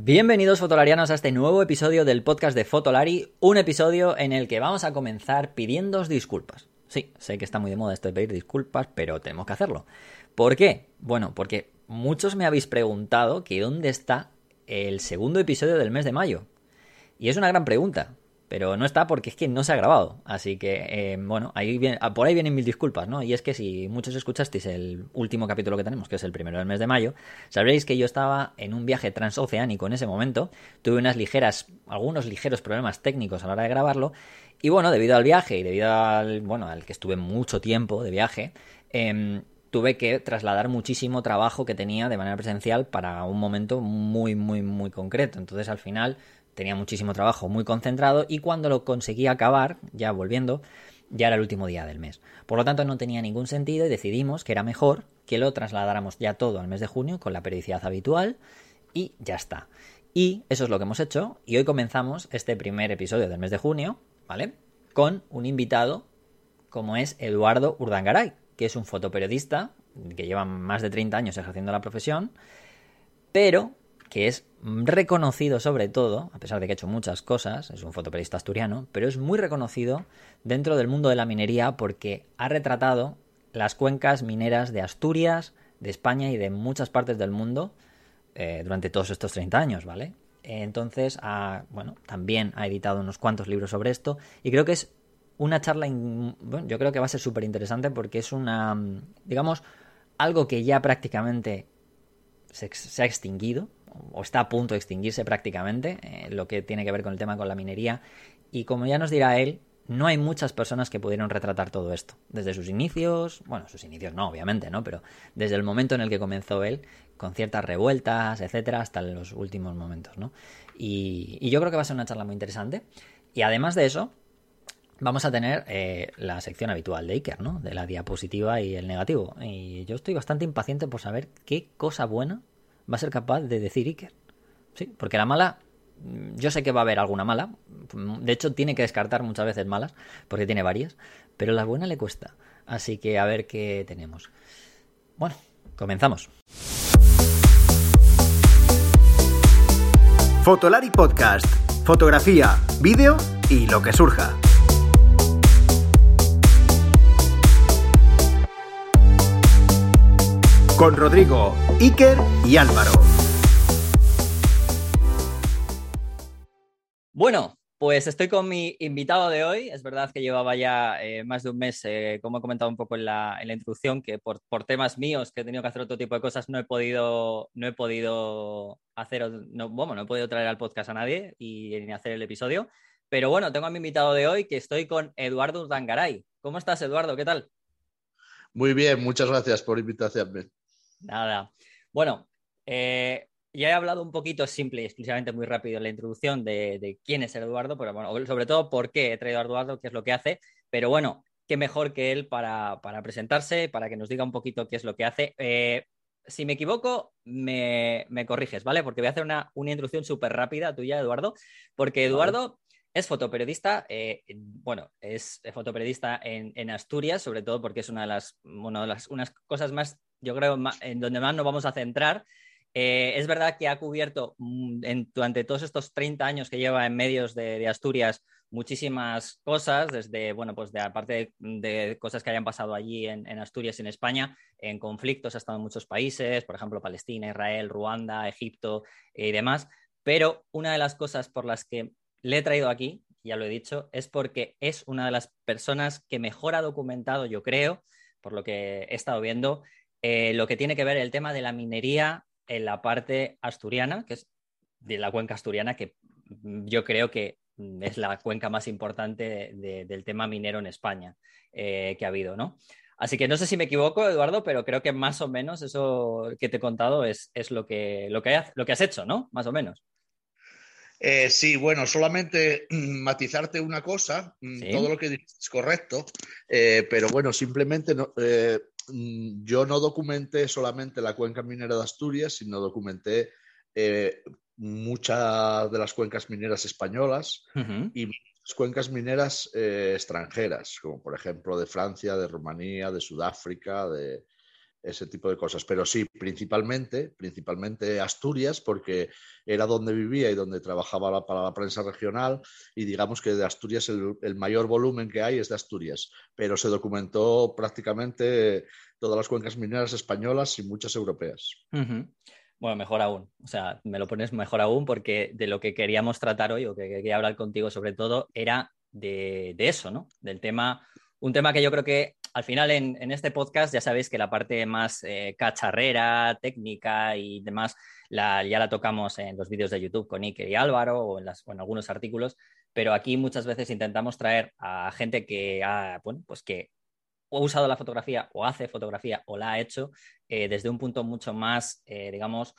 Bienvenidos fotolarianos a este nuevo episodio del podcast de Fotolari, un episodio en el que vamos a comenzar pidiéndoos disculpas. Sí, sé que está muy de moda esto de pedir disculpas, pero tenemos que hacerlo. ¿Por qué? Bueno, porque muchos me habéis preguntado que dónde está el segundo episodio del mes de mayo. Y es una gran pregunta, pero no está porque es que no se ha grabado. Así que, eh, bueno, ahí ah, por ahí vienen mil disculpas, ¿no? Y es que si muchos escuchasteis el último capítulo que tenemos, que es el primero del mes de mayo, sabréis que yo estaba en un viaje transoceánico en ese momento. Tuve unas ligeras, algunos ligeros problemas técnicos a la hora de grabarlo. Y bueno, debido al viaje y debido al, bueno, al que estuve mucho tiempo de viaje, em, tuve que trasladar muchísimo trabajo que tenía de manera presencial para un momento muy, muy, muy concreto. Entonces, al final tenía muchísimo trabajo muy concentrado y cuando lo conseguí acabar, ya volviendo, ya era el último día del mes. Por lo tanto, no tenía ningún sentido y decidimos que era mejor que lo trasladáramos ya todo al mes de junio con la periodicidad habitual y ya está. Y eso es lo que hemos hecho y hoy comenzamos este primer episodio del mes de junio, ¿vale? Con un invitado como es Eduardo Urdangaray, que es un fotoperiodista que lleva más de 30 años ejerciendo la profesión, pero que es reconocido sobre todo, a pesar de que ha hecho muchas cosas, es un fotoperiodista asturiano, pero es muy reconocido dentro del mundo de la minería porque ha retratado las cuencas mineras de Asturias, de España y de muchas partes del mundo eh, durante todos estos 30 años, ¿vale? Entonces, bueno, también ha editado unos cuantos libros sobre esto y creo que es una charla, bueno, yo creo que va a ser súper interesante porque es una, digamos, algo que ya prácticamente se ha extinguido, o está a punto de extinguirse prácticamente, eh, lo que tiene que ver con el tema con la minería. Y como ya nos dirá él, no hay muchas personas que pudieron retratar todo esto. Desde sus inicios, bueno, sus inicios no, obviamente, ¿no? Pero desde el momento en el que comenzó él, con ciertas revueltas, etcétera, hasta los últimos momentos, ¿no? Y, yo creo que va a ser una charla muy interesante. Y además de eso, vamos a tener eh, la sección habitual de Iker, ¿no? De la diapositiva y el negativo. Y yo estoy bastante impaciente por saber qué cosa buena va a ser capaz de decir Iker. Sí, porque la mala, yo sé que va a haber alguna mala. De hecho, tiene que descartar muchas veces malas, porque tiene varias. Pero la buena le cuesta. Así que a ver qué tenemos. Bueno, comenzamos. Fotolari Podcast. Fotografía, vídeo y lo que surja. Con Rodrigo, Iker y Álvaro. Bueno, pues estoy con mi invitado de hoy. Es verdad que llevaba ya eh, más de un mes, eh, como he comentado un poco en la, introducción, que por, temas míos que he tenido que hacer otro tipo de cosas no he podido, no he podido hacer, no, bueno, no he podido traer al podcast a nadie y ni hacer el episodio. Pero bueno, tengo a mi invitado de hoy que estoy con Eduardo Urdangaray. ¿Cómo estás, Eduardo? ¿Qué tal? Muy bien, muchas gracias por invitarme. Nada. Bueno, eh, ya he hablado un poquito simple y exclusivamente muy rápido en la introducción de, quién es Eduardo, pero bueno, sobre todo por qué he traído a Eduardo, qué es lo que hace. Pero bueno, qué mejor que él para, presentarse, para que nos diga un poquito qué es lo que hace. Eh, si me equivoco, me, corriges, ¿vale? Porque voy a hacer una, introducción súper rápida tuya, Eduardo, porque Eduardo es fotoperiodista, eh, bueno, es fotoperiodista en, Asturias, sobre todo porque es una de las, una de las unas cosas más yo creo, en donde más nos vamos a centrar. Eh, es verdad que ha cubierto mm, durante todos estos 30 años que lleva en medios de, Asturias muchísimas cosas, desde, bueno, pues de aparte de, cosas que hayan pasado allí en, Asturias y en España, en conflictos ha estado en muchos países, por ejemplo, Palestina, Israel, Ruanda, Egipto y demás. Pero una de las cosas por las que le he traído aquí, ya lo he dicho, es porque es una de las personas que mejor ha documentado, yo creo, por lo que he estado viendo, eh, lo que tiene que ver el tema de la minería en la parte asturiana, que es de la cuenca asturiana, que yo creo que es la cuenca más importante del tema minero en España eh, que ha habido, ¿no? Así que no sé si me equivoco, Eduardo, pero creo que más o menos eso que te he contado es, lo, que, lo, que, lo que has hecho, ¿no? Más o menos. Eh, sí, bueno, solamente matizarte una cosa, mm, todo lo que dices es correcto, pero bueno, simplemente no, yo no documenté solamente la cuenca minera de Asturias, sino documenté eh, muchas de las cuencas mineras españolas y muchas cuencas mineras eh, extranjeras, como por ejemplo de Francia, de Rumanía, de Sudáfrica, de, ese tipo de cosas. Pero sí, principalmente, principalmente Asturias, porque era donde vivía y donde trabajaba para la prensa regional, y digamos que de Asturias el, mayor volumen que hay es de Asturias, pero se documentó prácticamente todas las cuencas mineras españolas y muchas europeas. Bueno, mejor aún. O sea, me lo pones mejor aún porque de lo que queríamos tratar hoy o que quería hablar contigo sobre todo era de, de eso, ¿no? Del tema, un tema que yo creo que al final en, este podcast ya sabéis que la parte más eh, cacharrera, técnica y demás ya la tocamos en los vídeos de YouTube con Iker y Álvaro o en, algunos artículos, pero aquí muchas veces intentamos traer a gente que ha, bueno, pues que ha usado la fotografía o hace fotografía o la ha hecho eh, desde un punto mucho más, eh, digamos,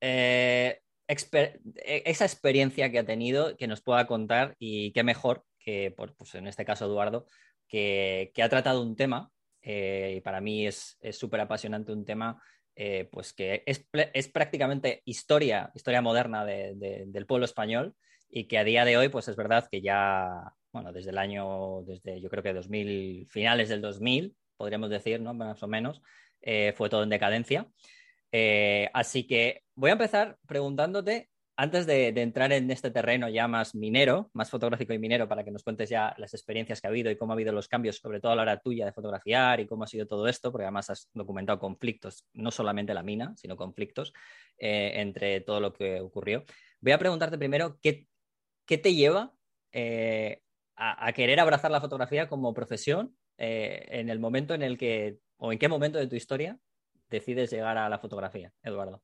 e, esa experiencia que ha tenido que nos pueda contar y qué mejor que, pues en este caso, Eduardo, que, ha tratado un tema, eh, y para mí es súper apasionante un tema, eh, pues que es, es, prácticamente historia, historia moderna del pueblo español y que a día de hoy, pues es verdad que ya, bueno, desde el año, desde yo creo que 2000, finales del 2000, podríamos decir, ¿no? Más o menos, eh, fue todo en decadencia. así que voy a empezar preguntándote antes de, entrar en este terreno ya más minero, más fotográfico y minero, para que nos cuentes ya las experiencias que ha habido y cómo ha habido los cambios, sobre todo a la hora tuya de fotografiar y cómo ha sido todo esto, porque además has documentado conflictos, no solamente la mina, sino conflictos eh, entre todo lo que ocurrió. Voy a preguntarte primero, ¿qué, te lleva eh, a, querer abrazar la fotografía como profesión eh, en el momento en el que, o en qué momento de tu historia decides llegar a la fotografía, Eduardo?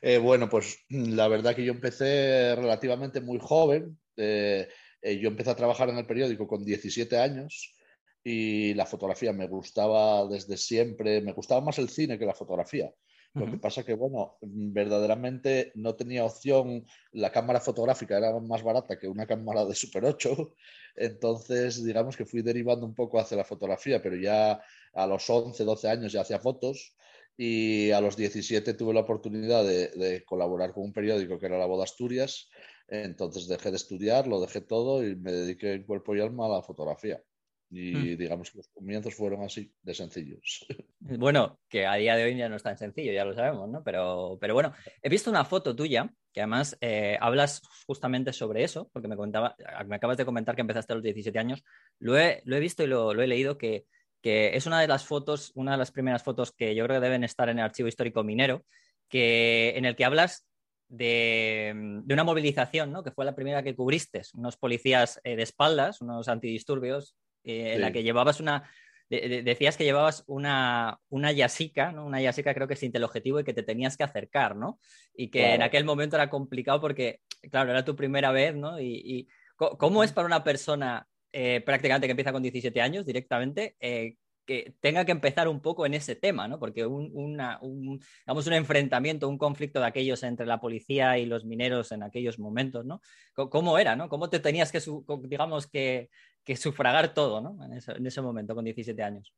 Eh, bueno, pues la verdad que yo empecé relativamente muy joven. Eh, eh, yo empecé a trabajar en el periódico con 17 años y la fotografía me gustaba desde siempre. Me gustaba más el cine que la fotografía. Lo que pasa que, bueno, verdaderamente no tenía opción. La cámara fotográfica era más barata que una cámara de Super 8. Entonces, digamos que fui derivando un poco hacia la fotografía, pero ya a los 11, 12 años ya hacía fotos y a los 17 tuve la oportunidad de, colaborar con un periódico que era La de Asturias. Entonces dejé de estudiar, lo dejé todo y me dediqué en cuerpo y alma a la fotografía. Y hmm. digamos que los comienzos fueron así, de sencillos. Bueno, que a día de hoy ya no es tan sencillo, ya lo sabemos, ¿no? Pero, pero bueno, he visto una foto tuya que además eh, hablas justamente sobre eso, porque me, contaba, me acabas de comentar que empezaste a los 17 años. Lo he, lo he visto y lo, lo he leído que que es una de las fotos, una de las primeras fotos que yo creo que deben estar en el archivo histórico minero, que, en el que hablas de, una movilización, ¿no? que fue la primera que cubriste, unos policías eh, de espaldas, unos antidisturbios, eh, en la que llevabas una, decías que llevabas una, una yasica, ¿no? Una yasica creo que sin objetivo y que te tenías que acercar, ¿no? Y que en aquel momento era complicado porque, claro, era tu primera vez, ¿no? Y, ¿cómo es para una persona eh, prácticamente que empieza con 17 años directamente, eh, que tenga que empezar un poco en ese tema, ¿no? Porque un, un, un enfrentamiento, un conflicto de aquellos entre la policía y los mineros en aquellos momentos, ¿no? ¿Cómo era, ¿no? ¿Cómo te tenías que, digamos, que, sufragar todo, ¿no? En ese, momento, con 17 años.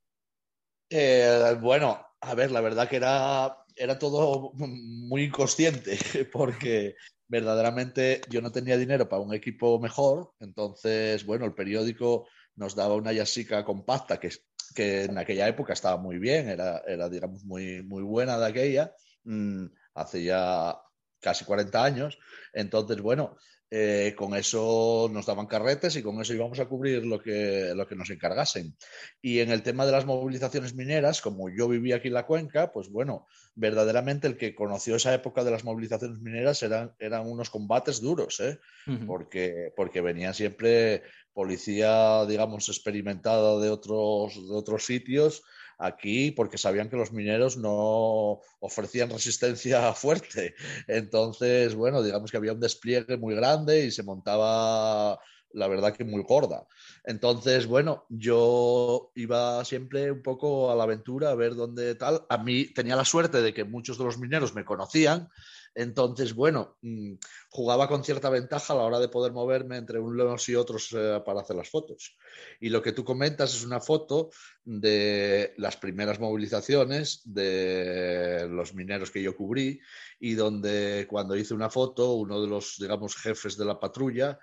Eh, bueno, a ver, la verdad que era, era todo muy inconsciente, porque verdaderamente yo no tenía dinero para un equipo mejor, entonces, bueno, el periódico nos daba una Yasica compacta que, que en aquella época estaba muy bien, era, era digamos, muy, muy buena de aquella, mm, hace ya casi 40 años. Entonces, bueno, eh, con eso nos daban carretes y con eso íbamos a cubrir lo que, lo que nos encargasen. Y en el tema de las movilizaciones mineras, como yo vivía aquí en la cuenca, pues bueno, verdaderamente el que conoció esa época de las movilizaciones mineras eran, eran unos combates duros, ¿eh? porque, porque venían siempre policía, digamos, experimentada de otros, de otros sitios aquí porque sabían que los mineros no ofrecían resistencia fuerte. Entonces, bueno, digamos que había un despliegue muy grande y se montaba la verdad que muy gorda. Entonces, bueno, yo iba siempre un poco a la aventura a ver dónde tal. A mí tenía la suerte de que muchos de los mineros me conocían entonces, bueno, mm, jugaba con cierta ventaja a la hora de poder moverme entre unos y otros eh, para hacer las fotos. Y lo que tú comentas es una foto de las primeras movilizaciones de los mineros que yo cubrí y donde cuando hice una foto, uno de los, digamos, jefes de la patrulla,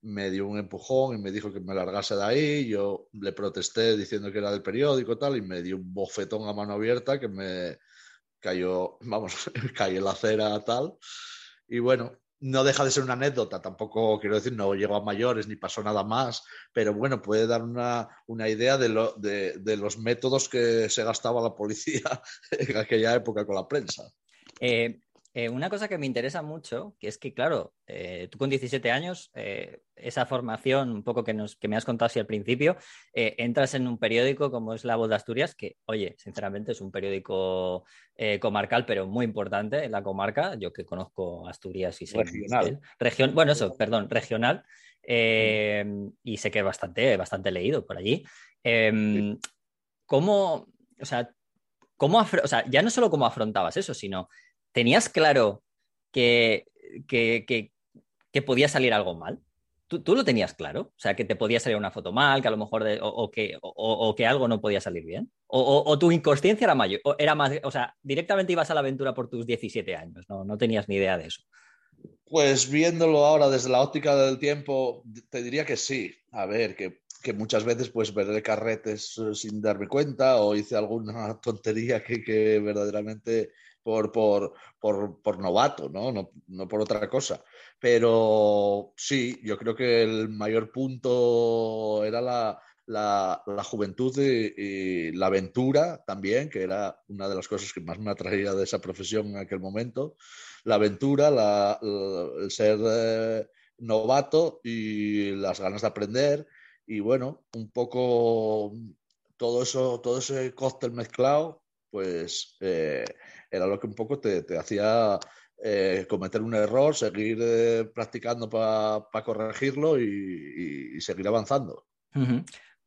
me dio un empujón y me dijo que me largase de ahí. Yo le protesté diciendo que era del periódico tal y me dio un bofetón a mano abierta que me cayó, vamos, caí en la acera tal. Y bueno, no deja de ser una anécdota, tampoco quiero decir, no llegó a mayores ni pasó nada más, pero bueno, puede dar una, idea de, lo, de, los métodos que se gastaba la policía en aquella época con la prensa. Eh, eh, una cosa que me interesa mucho, que es que, claro, eh, tú con 17 años, eh, esa formación un poco que, nos, que me has contado así al principio, entras en un periódico como es La Voz de Asturias, que, oye, sinceramente es un periódico comarcal, pero muy importante en la comarca, yo que conozco Asturias y sé... Regional. Región, bueno, eso, perdón, regional, y sé que es bastante, bastante leído por allí. Em, ¿Cómo, o sea, cómo, o sea, ya no solo cómo afrontabas eso, sino ¿tenías claro que, que, podía salir algo mal? ¿Tú, lo tenías claro? O sea, que te podía salir una foto mal, que a lo mejor, o, que, o, que algo no podía salir bien. O, tu inconsciencia era mayor, era más, o sea, directamente ibas a la aventura por tus 17 años, ¿no? No tenías ni idea de eso. Pues viéndolo ahora desde la óptica del tiempo, te diría que sí. A ver, que, muchas veces pues veré carretes eh, sin darme cuenta o hice alguna tontería que, que verdaderamente por, por, por, por novato, ¿no? ¿no? ¿no? por otra cosa. Pero sí, yo creo que el mayor punto era la, la, la juventud y, la aventura también, que era una de las cosas que más me atraía de esa profesión en aquel momento. La aventura, la, el ser eh, novato y las ganas de aprender. Y bueno, un poco todo eso, todo ese cóctel mezclado, pues eh, era lo que un poco te, hacía eh, cometer un error, seguir eh, practicando para corregirlo y, seguir avanzando.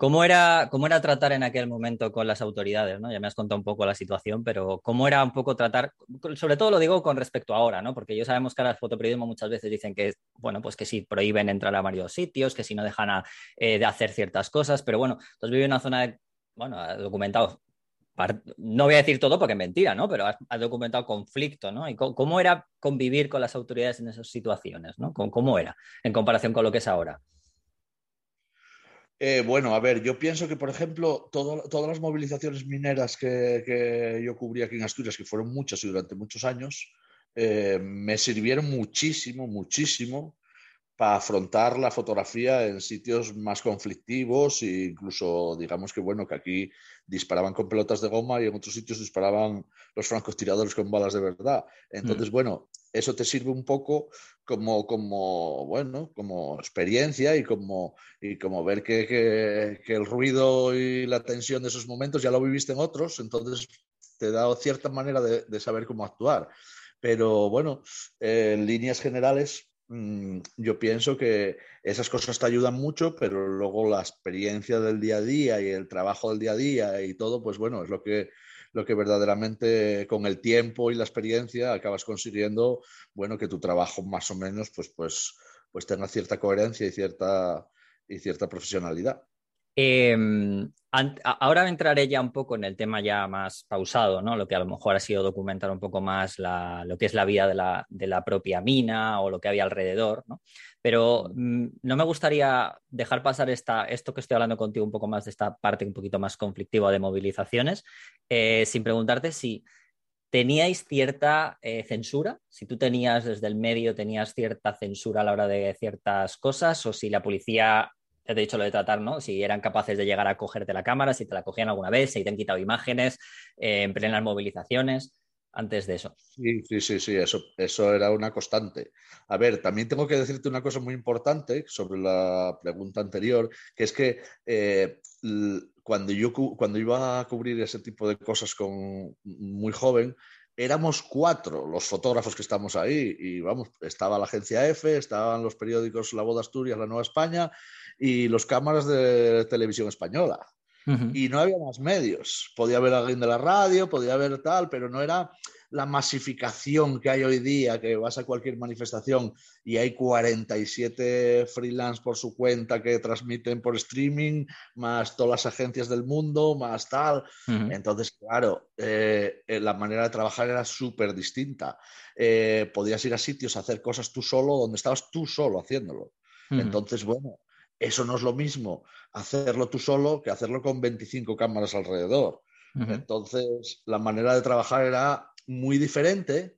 ¿Cómo era, ¿Cómo era tratar en aquel momento con las autoridades? ¿no? Ya me has contado un poco la situación, pero ¿cómo era un poco tratar, sobre todo lo digo con respecto a ahora, ¿no? porque ya sabemos que ahora el fotoperiodismo muchas veces dicen que, bueno, pues que sí, prohíben entrar a varios sitios, que si no dejan eh, de hacer ciertas cosas, pero bueno, entonces vive en una zona de, bueno, documentado no voy a decir todo porque es mentira, ¿no? Pero has, documentado conflicto, ¿no? Y cómo, era convivir con las autoridades en esas situaciones, ¿no? ¿Cómo, era en comparación con lo que es ahora? Eh, bueno, a ver, yo pienso que, por ejemplo, todas las movilizaciones mineras que, yo cubrí aquí en Asturias, que fueron muchas y durante muchos años, eh, me sirvieron muchísimo, muchísimo para afrontar la fotografía en sitios más conflictivos e incluso digamos que bueno que aquí disparaban con pelotas de goma y en otros sitios disparaban los francotiradores con balas de verdad. Entonces, mm. bueno, eso te sirve un poco como, como bueno, como experiencia y como, y como ver que, que, el ruido y la tensión de esos momentos ya lo viviste en otros, entonces te da cierta manera de, de saber cómo actuar. Pero bueno, en líneas generales, yo pienso que esas cosas te ayudan mucho, pero luego la experiencia del día a día y el trabajo del día a día y todo, pues bueno, es lo que, lo que verdaderamente con el tiempo y la experiencia acabas consiguiendo, bueno, que tu trabajo más o menos pues, pues, pues tenga cierta coherencia y cierta, y cierta profesionalidad. Em, ahora entraré ya un poco en el tema ya más pausado, ¿no? Lo que a lo mejor ha sido documentar un poco más lo que es la vida de la, propia mina o lo que había alrededor, ¿no? Pero mm, no me gustaría dejar pasar esta, esto que estoy hablando contigo un poco más de esta parte un poquito más conflictiva de movilizaciones, eh, sin preguntarte si teníais cierta eh, censura, si tú tenías desde el medio, tenías cierta censura a la hora de ciertas cosas, o si la policía te he dicho lo de tratar, ¿no? Si eran capaces de llegar a cogerte la cámara, si te la cogían alguna vez, si te han quitado imágenes eh, en plenas movilizaciones, antes de eso. Sí, sí, sí, sí, eso, eso era una constante. A ver, también tengo que decirte una cosa muy importante sobre la pregunta anterior, que es que eh, cuando, yo, cuando iba a cubrir ese tipo de cosas con muy joven, éramos cuatro los fotógrafos que estamos ahí y vamos, estaba la agencia F, estaban los periódicos La de Asturias, La Nueva España y los cámaras de televisión española. Y no había más medios. Podía haber alguien de la radio, podía haber tal, pero no era la masificación que hay hoy día, que vas a cualquier manifestación y hay 47 freelance por su cuenta que transmiten por streaming, más todas las agencias del mundo, más tal. Entonces, claro, eh, eh, la manera de trabajar era súper distinta. Eh, podías ir a sitios a hacer cosas tú solo, donde estabas tú solo haciéndolo. Entonces, bueno, eso no es lo mismo hacerlo tú solo que hacerlo con 25 cámaras alrededor. Entonces, la manera de trabajar era muy diferente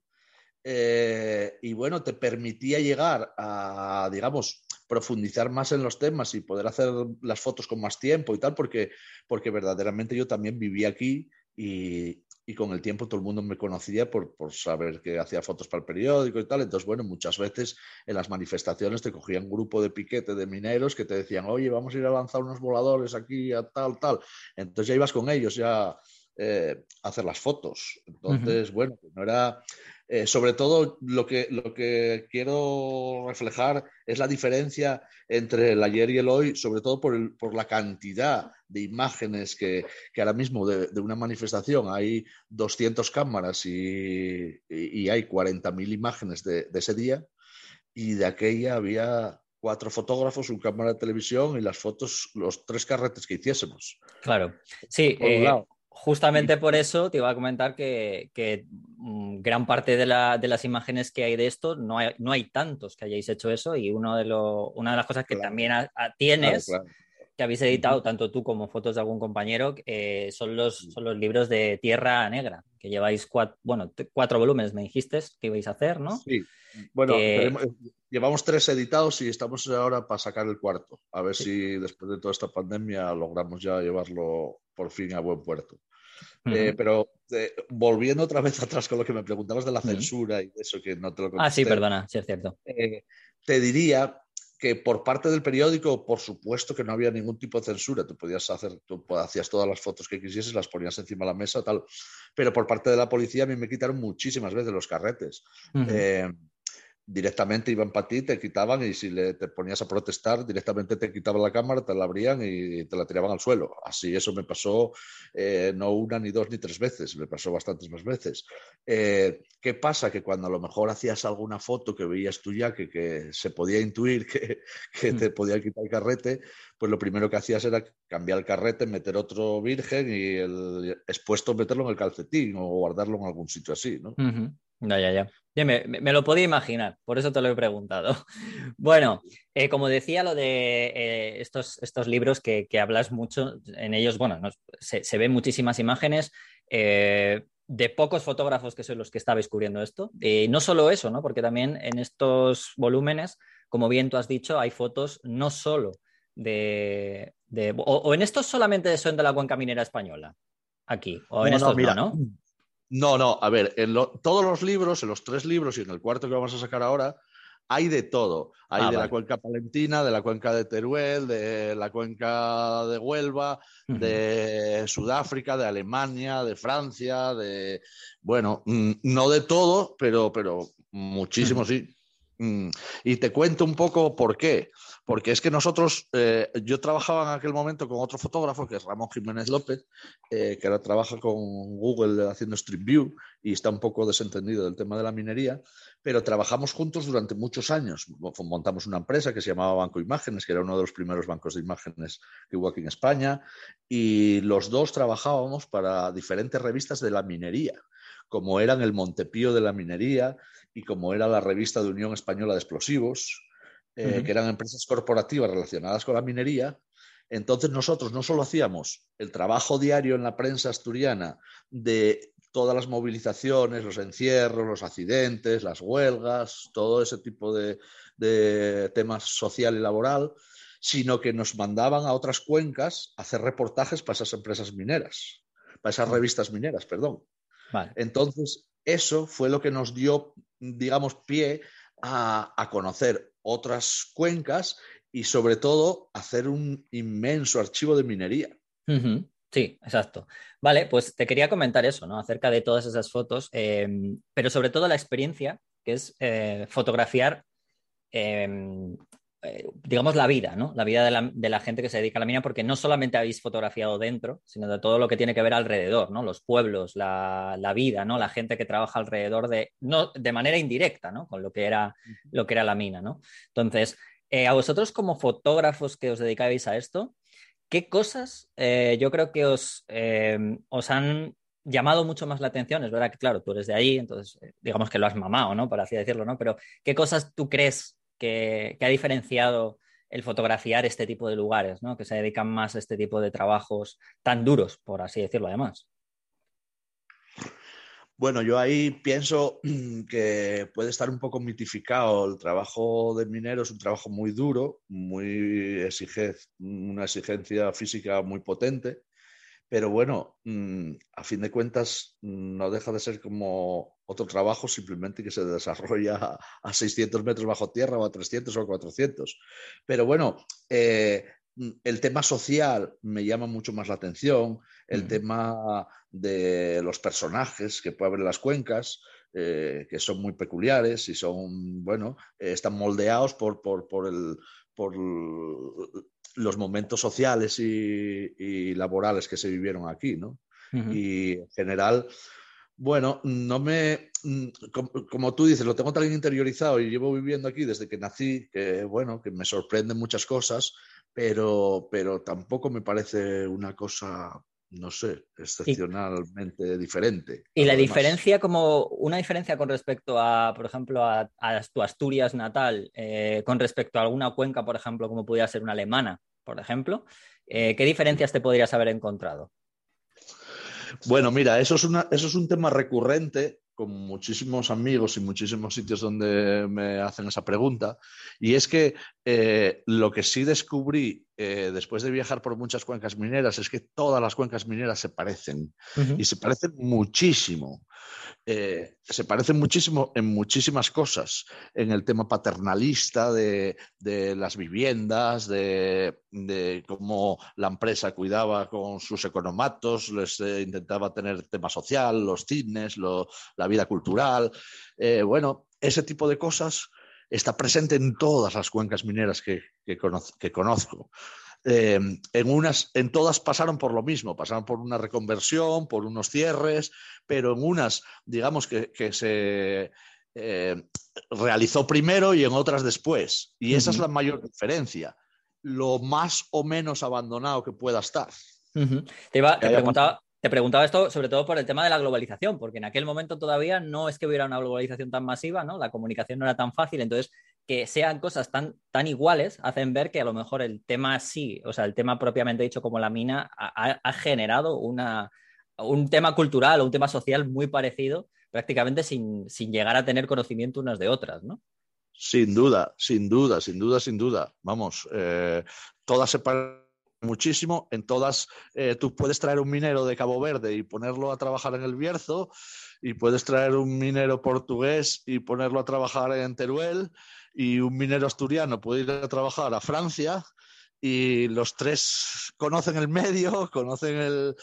eh, y bueno, te permitía llegar a, digamos, profundizar más en los temas y poder hacer las fotos con más tiempo y tal, porque, porque verdaderamente yo también vivía aquí y, y con el tiempo todo el mundo me conocía por, por, saber que hacía fotos para el periódico y tal. Entonces, bueno, muchas veces en las manifestaciones te cogían un grupo de piquete de mineros que te decían, oye, vamos a ir a lanzar unos voladores aquí a tal, tal. Entonces ya ibas con ellos ya eh, a hacer las fotos. Entonces, bueno, no era eh, sobre todo lo que, lo que quiero reflejar es la diferencia entre el ayer y el hoy, sobre todo por, por la cantidad de imágenes que, que ahora mismo de, de, una manifestación hay 200 cámaras y, y, y hay 40.000 imágenes de, de, ese día y de aquella había cuatro fotógrafos, un cámara de televisión y las fotos, los tres carretes que hiciésemos. Claro, sí. Eh, Justamente por eso te iba a comentar que, que mm, gran parte de, la, de, las imágenes que hay de esto, no hay, no hay tantos que hayáis hecho eso y uno de lo, una de las cosas que claro. también a, a tienes, claro, claro. que habéis editado tanto tú como fotos de algún compañero, eh, son, los, son los libros de Tierra Negra, que lleváis cuatro, bueno, cuatro volúmenes, me dijiste que ibais a hacer, ¿no? Sí, bueno, que... tenemos, llevamos tres editados y estamos ahora para sacar el cuarto, a ver sí. si después de toda esta pandemia logramos ya llevarlo por fin a buen puerto. Uh -huh. eh, pero eh, volviendo otra vez atrás con lo que me preguntabas de la censura uh -huh. y eso que no te lo contesté. Ah, sí, perdona, sí es cierto. Eh, te diría que por parte del periódico, por supuesto que no había ningún tipo de censura. Tú podías hacer, tú hacías todas las fotos que quisieses, las ponías encima de la mesa, tal. Pero por parte de la policía a mí me quitaron muchísimas veces los carretes. Uh -huh. Directamente iban para ti, te quitaban y si le, te ponías a protestar, directamente te quitaban la cámara, te la abrían y te la tiraban al suelo. Así eso me pasó eh, no una, ni dos, ni tres veces, me pasó bastantes más veces. Eh, ¿Qué pasa? Que cuando a lo mejor hacías alguna foto que veías tú ya que, que se podía intuir que, que te podía quitar el carrete, pues lo primero que hacías era cambiar el carrete, meter otro virgen y expuesto meterlo en el calcetín o guardarlo en algún sitio así, ¿no? Ya, ya, ya. me, lo podía imaginar, por eso te lo he preguntado. Bueno, eh, como decía, lo de eh, estos, estos libros que, que, hablas mucho, en ellos, bueno, no, se, se, ven muchísimas imágenes eh, de pocos fotógrafos que son los que estabais cubriendo esto. Y no solo eso, ¿no? Porque también en estos volúmenes, como bien tú has dicho, hay fotos no solo de... de o, o, en estos solamente son de la cuenca minera española, aquí, o en no, estos no, mira, no, ¿no? No, a ver, en lo, todos los libros, en los tres libros y en el cuarto que vamos a sacar ahora, hay de todo. Hay ah, de vale. la cuenca palentina, de la cuenca de Teruel, de la cuenca de Huelva, uh -huh. de Sudáfrica, de Alemania, de Francia, de. Bueno, mm, no de todo, pero, pero muchísimo uh -huh. sí. Mm, y te cuento un poco por qué. Porque es que nosotros, eh, yo trabajaba en aquel momento con otro fotógrafo, que es Ramón Jiménez López, eh, que ahora trabaja con Google haciendo Street View y está un poco desentendido del tema de la minería, pero trabajamos juntos durante muchos años. Montamos una empresa que se llamaba Banco Imágenes, que era uno de los primeros bancos de imágenes que hubo aquí en España, y los dos trabajábamos para diferentes revistas de la minería, como eran el Montepío de la minería y como era la revista de Unión Española de Explosivos eh, uh -huh. que eran empresas corporativas relacionadas con la minería. Entonces nosotros no solo hacíamos el trabajo diario en la prensa asturiana de todas las movilizaciones, los encierros, los accidentes, las huelgas, todo ese tipo de, de temas social y laboral, sino que nos mandaban a otras cuencas a hacer reportajes para esas empresas mineras, para esas revistas mineras, perdón. Vale. Entonces, eso fue lo que nos dio, digamos, pie a, a conocer otras cuencas y sobre todo hacer un inmenso archivo de minería. Sí, exacto. Vale, pues te quería comentar eso, ¿no? Acerca de todas esas fotos, eh, pero sobre todo la experiencia, que es eh, fotografiar eh, eh, digamos, la vida, ¿no? La vida de la, de la, gente que se dedica a la mina, porque no solamente habéis fotografiado dentro, sino de todo lo que tiene que ver alrededor, ¿no? Los pueblos, la, la vida, ¿no? La gente que trabaja alrededor de, no, de manera indirecta, ¿no? Con lo que era, lo que era la mina, ¿no? Entonces, eh, a vosotros como fotógrafos que os dedicáis a esto, ¿qué cosas eh, yo creo que os, os han llamado mucho más la atención. Es verdad que, claro, tú eres de ahí, entonces digamos que lo has mamado, ¿no? Por así decirlo, ¿no? Pero ¿qué cosas tú crees que, ha diferenciado el fotografiar este tipo de lugares, ¿no? Que se dedican más a este tipo de trabajos tan duros, por así decirlo, además. Bueno, yo ahí pienso que puede estar un poco mitificado. El trabajo de minero es un trabajo muy duro, muy exige, una exigencia física muy potente, pero bueno, mm, a fin de cuentas no deja de ser como otro trabajo simplemente que se desarrolla a 600 metros bajo tierra o a 300 o a 400. Pero bueno, eh, el tema social me llama mucho más la atención, el tema de los personajes que puede haber en las cuencas, eh, que son muy peculiares y son, bueno, eh, están moldeados por, por, el, por los momentos sociales y, laborales que se vivieron aquí, ¿no? Y en general, bueno, no me, mm, como, tú dices, lo tengo tan interiorizado y llevo viviendo aquí desde que nací, que bueno, que me sorprenden muchas cosas pero, pero tampoco me parece una cosa, no sé, excepcionalmente diferente. ¿Y la diferencia como una diferencia con respecto a, por ejemplo, a, tu Asturias natal, eh, con respecto a alguna cuenca, por ejemplo, como pudiera ser una alemana, por ejemplo, eh, ¿qué diferencias te podrías haber encontrado? Bueno, mira, eso es, eso es un tema recurrente con muchísimos amigos y muchísimos sitios donde me hacen esa pregunta. Y es que eh, lo que sí descubrí eh, después de viajar por muchas cuencas mineras es que todas las cuencas mineras se parecen y se parecen muchísimo. Eh, se parecen muchísimo en muchísimas cosas, en el tema paternalista de, las viviendas, de, cómo la empresa cuidaba con sus economatos, les intentaba tener tema social, los cines, la vida cultural. bueno, ese tipo de cosas está presente en todas las cuencas mineras que, conozco. Eh, en, unas, en todas pasaron por lo mismo, pasaron por una reconversión, por unos cierres, pero en unas, digamos que, se eh, realizó primero y en otras después. Y esa es la mayor diferencia, lo más o menos abandonado que pueda estar. Te, iba, te, preguntaba, te preguntaba esto sobre todo por el tema de la globalización, porque en aquel momento todavía no es que hubiera una globalización tan masiva, ¿no? La comunicación no era tan fácil, entonces que sean cosas tan, tan iguales hacen ver que a lo mejor el tema sí, o sea, el tema propiamente dicho como la mina ha, generado una, un tema cultural o un tema social muy parecido, prácticamente sin, llegar a tener conocimiento unas de otras, ¿no? Sin duda, sin duda, sin duda, sin duda. Vamos, eh, todas se parecen muchísimo. En todas, eh, tú puedes traer un minero de Cabo Verde y ponerlo a trabajar en el Bierzo, y puedes traer un minero portugués y ponerlo a trabajar en Teruel, y un minero asturiano puede ir a trabajar a Francia, y los tres conocen el medio, conocen el,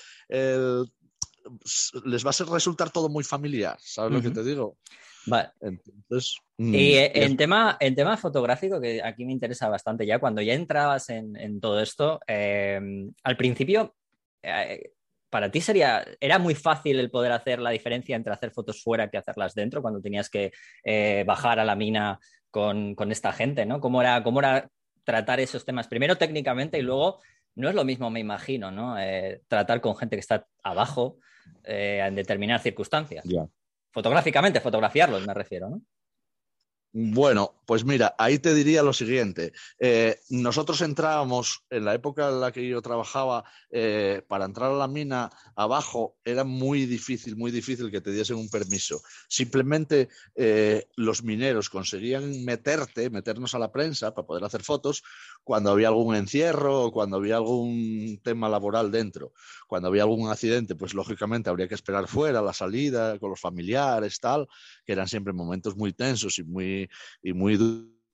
les va a resultar todo muy familiar, ¿sabes lo que te digo? Vale. Entonces, y en, tema, en tema fotográfico, que aquí me interesa bastante ya, cuando ya entrabas en, todo esto, em, al principio, eh, para ti sería, era muy fácil el poder hacer la diferencia entre hacer fotos fuera que hacerlas dentro, cuando tenías que eh, bajar a la mina con, esta gente, ¿no? ¿Cómo era, ¿Cómo era tratar esos temas? Primero técnicamente y luego, no es lo mismo, me imagino, ¿no? Eh, tratar con gente que está abajo en determinadas circunstancias. Fotográficamente, fotografiarlos me refiero, ¿no? Bueno, pues mira, ahí te diría lo siguiente. Eh, nosotros entrábamos, en la época en la que yo trabajaba, eh, para entrar a la mina abajo era muy difícil, muy difícil que te diesen un permiso. Simplemente eh, los mineros conseguían meterte, meternos a la prensa para poder hacer fotos cuando había algún encierro cuando había algún tema laboral dentro. Cuando había algún accidente, pues lógicamente habría que esperar fuera, la salida, con los familiares, tal, que eran siempre momentos muy tensos y muy y muy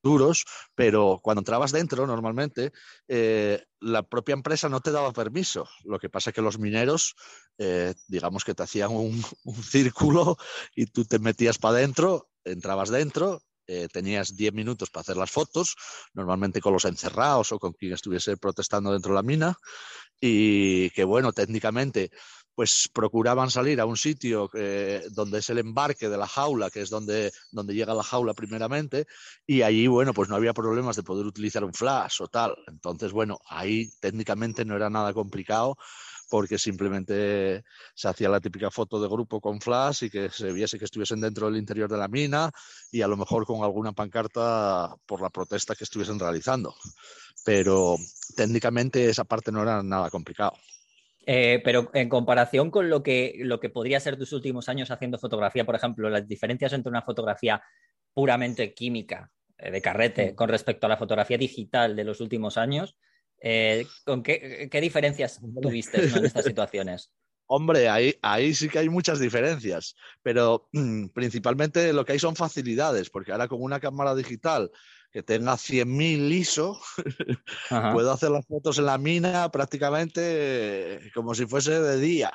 duros, pero cuando entrabas dentro, normalmente, eh, la propia empresa no te daba permiso. Lo que pasa es que los mineros, eh, digamos que te hacían un, círculo y tú te metías para adentro, entrabas dentro, eh, tenías 10 minutos para hacer las fotos, normalmente con los encerrados o con quien estuviese protestando dentro de la mina, y que bueno, técnicamente pues procuraban salir a un sitio eh, donde es el embarque de la jaula, que es donde, donde llega la jaula primeramente, y allí, bueno, pues no había problemas de poder utilizar un flash o tal. Entonces, bueno, ahí técnicamente no era nada complicado porque simplemente se hacía la típica foto de grupo con flash y que se viese que estuviesen dentro del interior de la mina y a lo mejor con alguna pancarta por la protesta que estuviesen realizando. Pero técnicamente esa parte no era nada complicado. Eh, pero en comparación con lo que, lo que podría ser tus últimos años haciendo fotografía, por ejemplo, las diferencias entre una fotografía puramente química eh, de carrete con respecto a la fotografía digital de los últimos años, eh, ¿con qué, diferencias tuviste en estas situaciones? Hombre, ahí, ahí sí que hay muchas diferencias, pero mm, principalmente lo que hay son facilidades, porque ahora con una cámara digital que tenga 100.000 ISO, puedo hacer las fotos en la mina prácticamente como si fuese de día.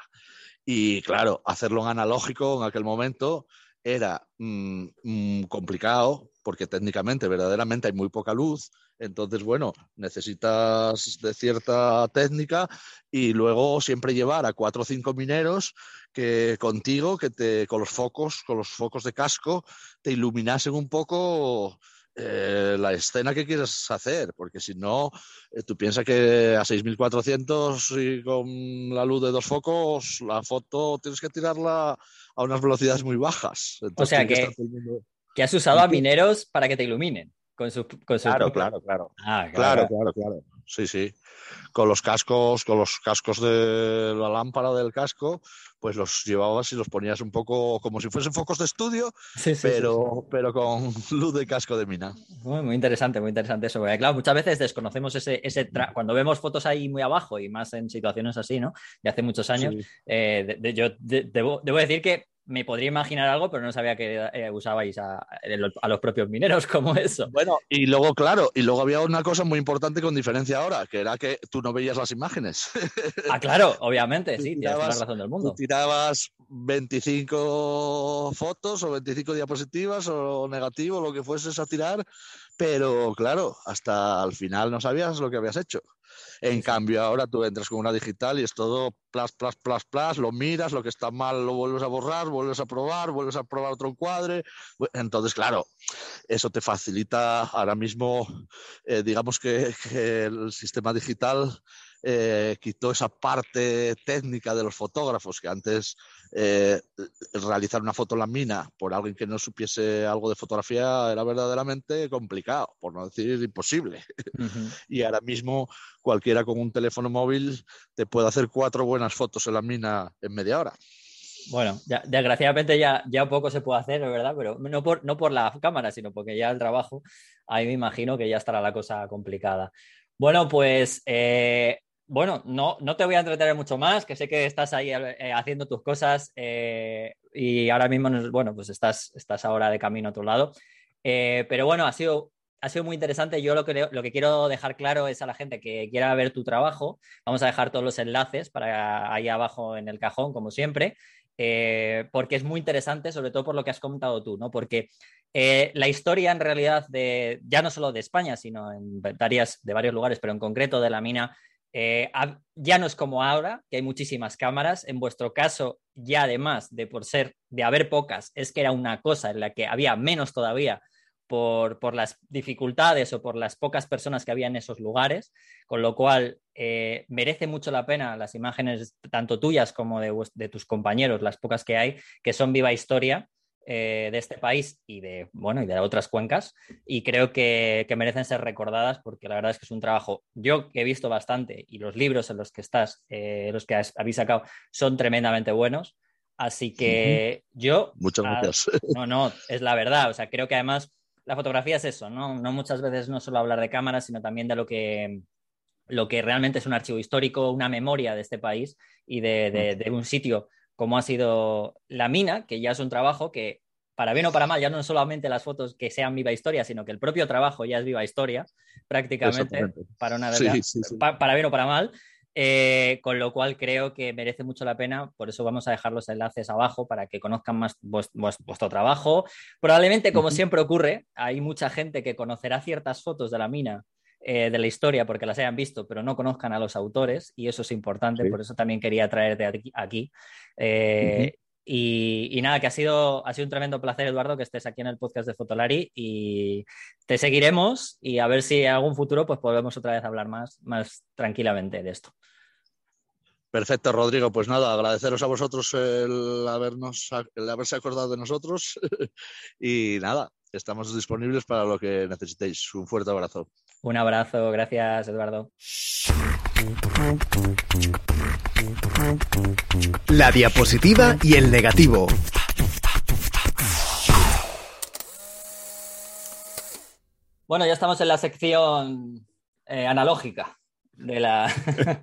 Y claro, hacerlo en analógico en aquel momento era mm, mm, complicado porque técnicamente, verdaderamente hay muy poca luz. Entonces, bueno, necesitas de cierta técnica y luego siempre llevar a cuatro o cinco mineros que contigo, que te, con los focos, con los focos de casco, te iluminasen un poco eh, la escena que quieres hacer, porque si no, eh, tú piensas que a 6400 y con la luz de dos focos, la foto tienes que tirarla a unas velocidades muy bajas. o sea que, que has usado a mineros para que te iluminen. Con su, claro, claro, claro. Ah, claro. Claro, claro, Sí, sí. Con los cascos, con los cascos de la lámpara del casco, pues los llevabas y los ponías un poco como si fuesen focos de estudio, pero, pero con luz de casco de mina. Muy, interesante, muy interesante eso. claro, muchas veces desconocemos ese, ese cuando vemos fotos ahí muy abajo y más en situaciones así, ¿no? De hace muchos años, eh, yo debo, debo decir que me podría imaginar algo, pero no sabía que eh, usabais a, los propios mineros como eso. Bueno, y luego, claro, y luego había una cosa muy importante con diferencia ahora, que era que tú no veías las imágenes. Ah, claro, obviamente, sí, tienes la razón del mundo. tirabas 25 fotos o 25 diapositivas o negativo, lo que fueses a tirar, pero claro, hasta al final no sabías lo que habías hecho. En cambio, ahora tú entras con una digital y es todo plas, plas, plas, plas, lo miras, lo que está mal lo vuelves a borrar, vuelves a probar, vuelves a probar otro encuadre. Entonces, claro, eso te facilita ahora mismo, eh, digamos que el sistema digital eh, quitó esa parte técnica de los fotógrafos, que antes eh, realizar una foto en la mina por alguien que no supiese algo de fotografía era verdaderamente complicado, por no decir imposible. y ahora mismo cualquiera con un teléfono móvil te puede hacer cuatro buenas fotos en la mina en media hora. Bueno, desgraciadamente ya, ya poco se puede hacer, ¿verdad? Pero no por, no por la cámara, sino porque ya el trabajo, ahí me imagino que ya estará la cosa complicada. Bueno, pues eh, bueno, no, no te voy a entretener mucho más, que sé que estás ahí eh, haciendo tus cosas eh, y ahora mismo, bueno, pues estás, estás ahora de camino a otro lado. Eh, pero bueno, ha sido, ha sido muy interesante. Yo lo que, lo que quiero dejar claro es a la gente que quiera ver tu trabajo. Vamos a dejar todos los enlaces para ahí abajo en el cajón, como siempre. porque es muy interesante, sobre todo por lo que has comentado tú, ¿no? Porque la historia en realidad de, ya no solo de España, sino en varias, de varios lugares, pero en concreto de la mina eh, ya no es como ahora, que hay muchísimas cámaras. En vuestro caso, ya además de por ser, de haber pocas, es que era una cosa en la que había menos todavía por, las dificultades o por las pocas personas que había en esos lugares, con lo cual eh, merece mucho la pena las imágenes, tanto tuyas como de, de tus compañeros, las pocas que hay, que son viva historia eh, de este país y de, bueno, y de otras cuencas y creo que, merecen ser recordadas porque la verdad es que es un trabajo, yo que he visto bastante y los libros en los que estás, eh, los que habéis sacado, son tremendamente buenos. Así que yo... Muchas gracias. No, no, es la verdad. O sea, creo que además la fotografía es eso, ¿no? No muchas veces no solo hablar de cámaras, sino también de lo que, lo que realmente es un archivo histórico, una memoria de este país y de, de un sitio como ha sido la mina, que ya es un trabajo que, para bien o para mal, ya no solamente las fotos que sean viva historia, sino que el propio trabajo ya es viva historia, prácticamente, para, una para bien o para mal. Eh, con lo cual creo que merece mucho la pena, por eso vamos a dejar los enlaces abajo para que conozcan más vuestro trabajo. Probablemente, como siempre ocurre, hay mucha gente que conocerá ciertas fotos de la mina eh, de la historia porque las hayan visto, pero no conozcan a los autores, y eso es importante, por eso también quería traerte aquí. Eh, y, nada, que ha sido, ha sido un tremendo placer, Eduardo, que estés aquí en el podcast de Fotolari y te seguiremos y a ver si en algún futuro pues podemos otra vez hablar más, más tranquilamente de esto. Perfecto, Rodrigo. Pues nada, agradeceros a vosotros el, habernos, el haberse acordado de nosotros y nada, estamos disponibles para lo que necesitéis. Un fuerte abrazo. Un abrazo, gracias Eduardo. La diapositiva y el negativo. Bueno, ya estamos en la sección eh, analógica de la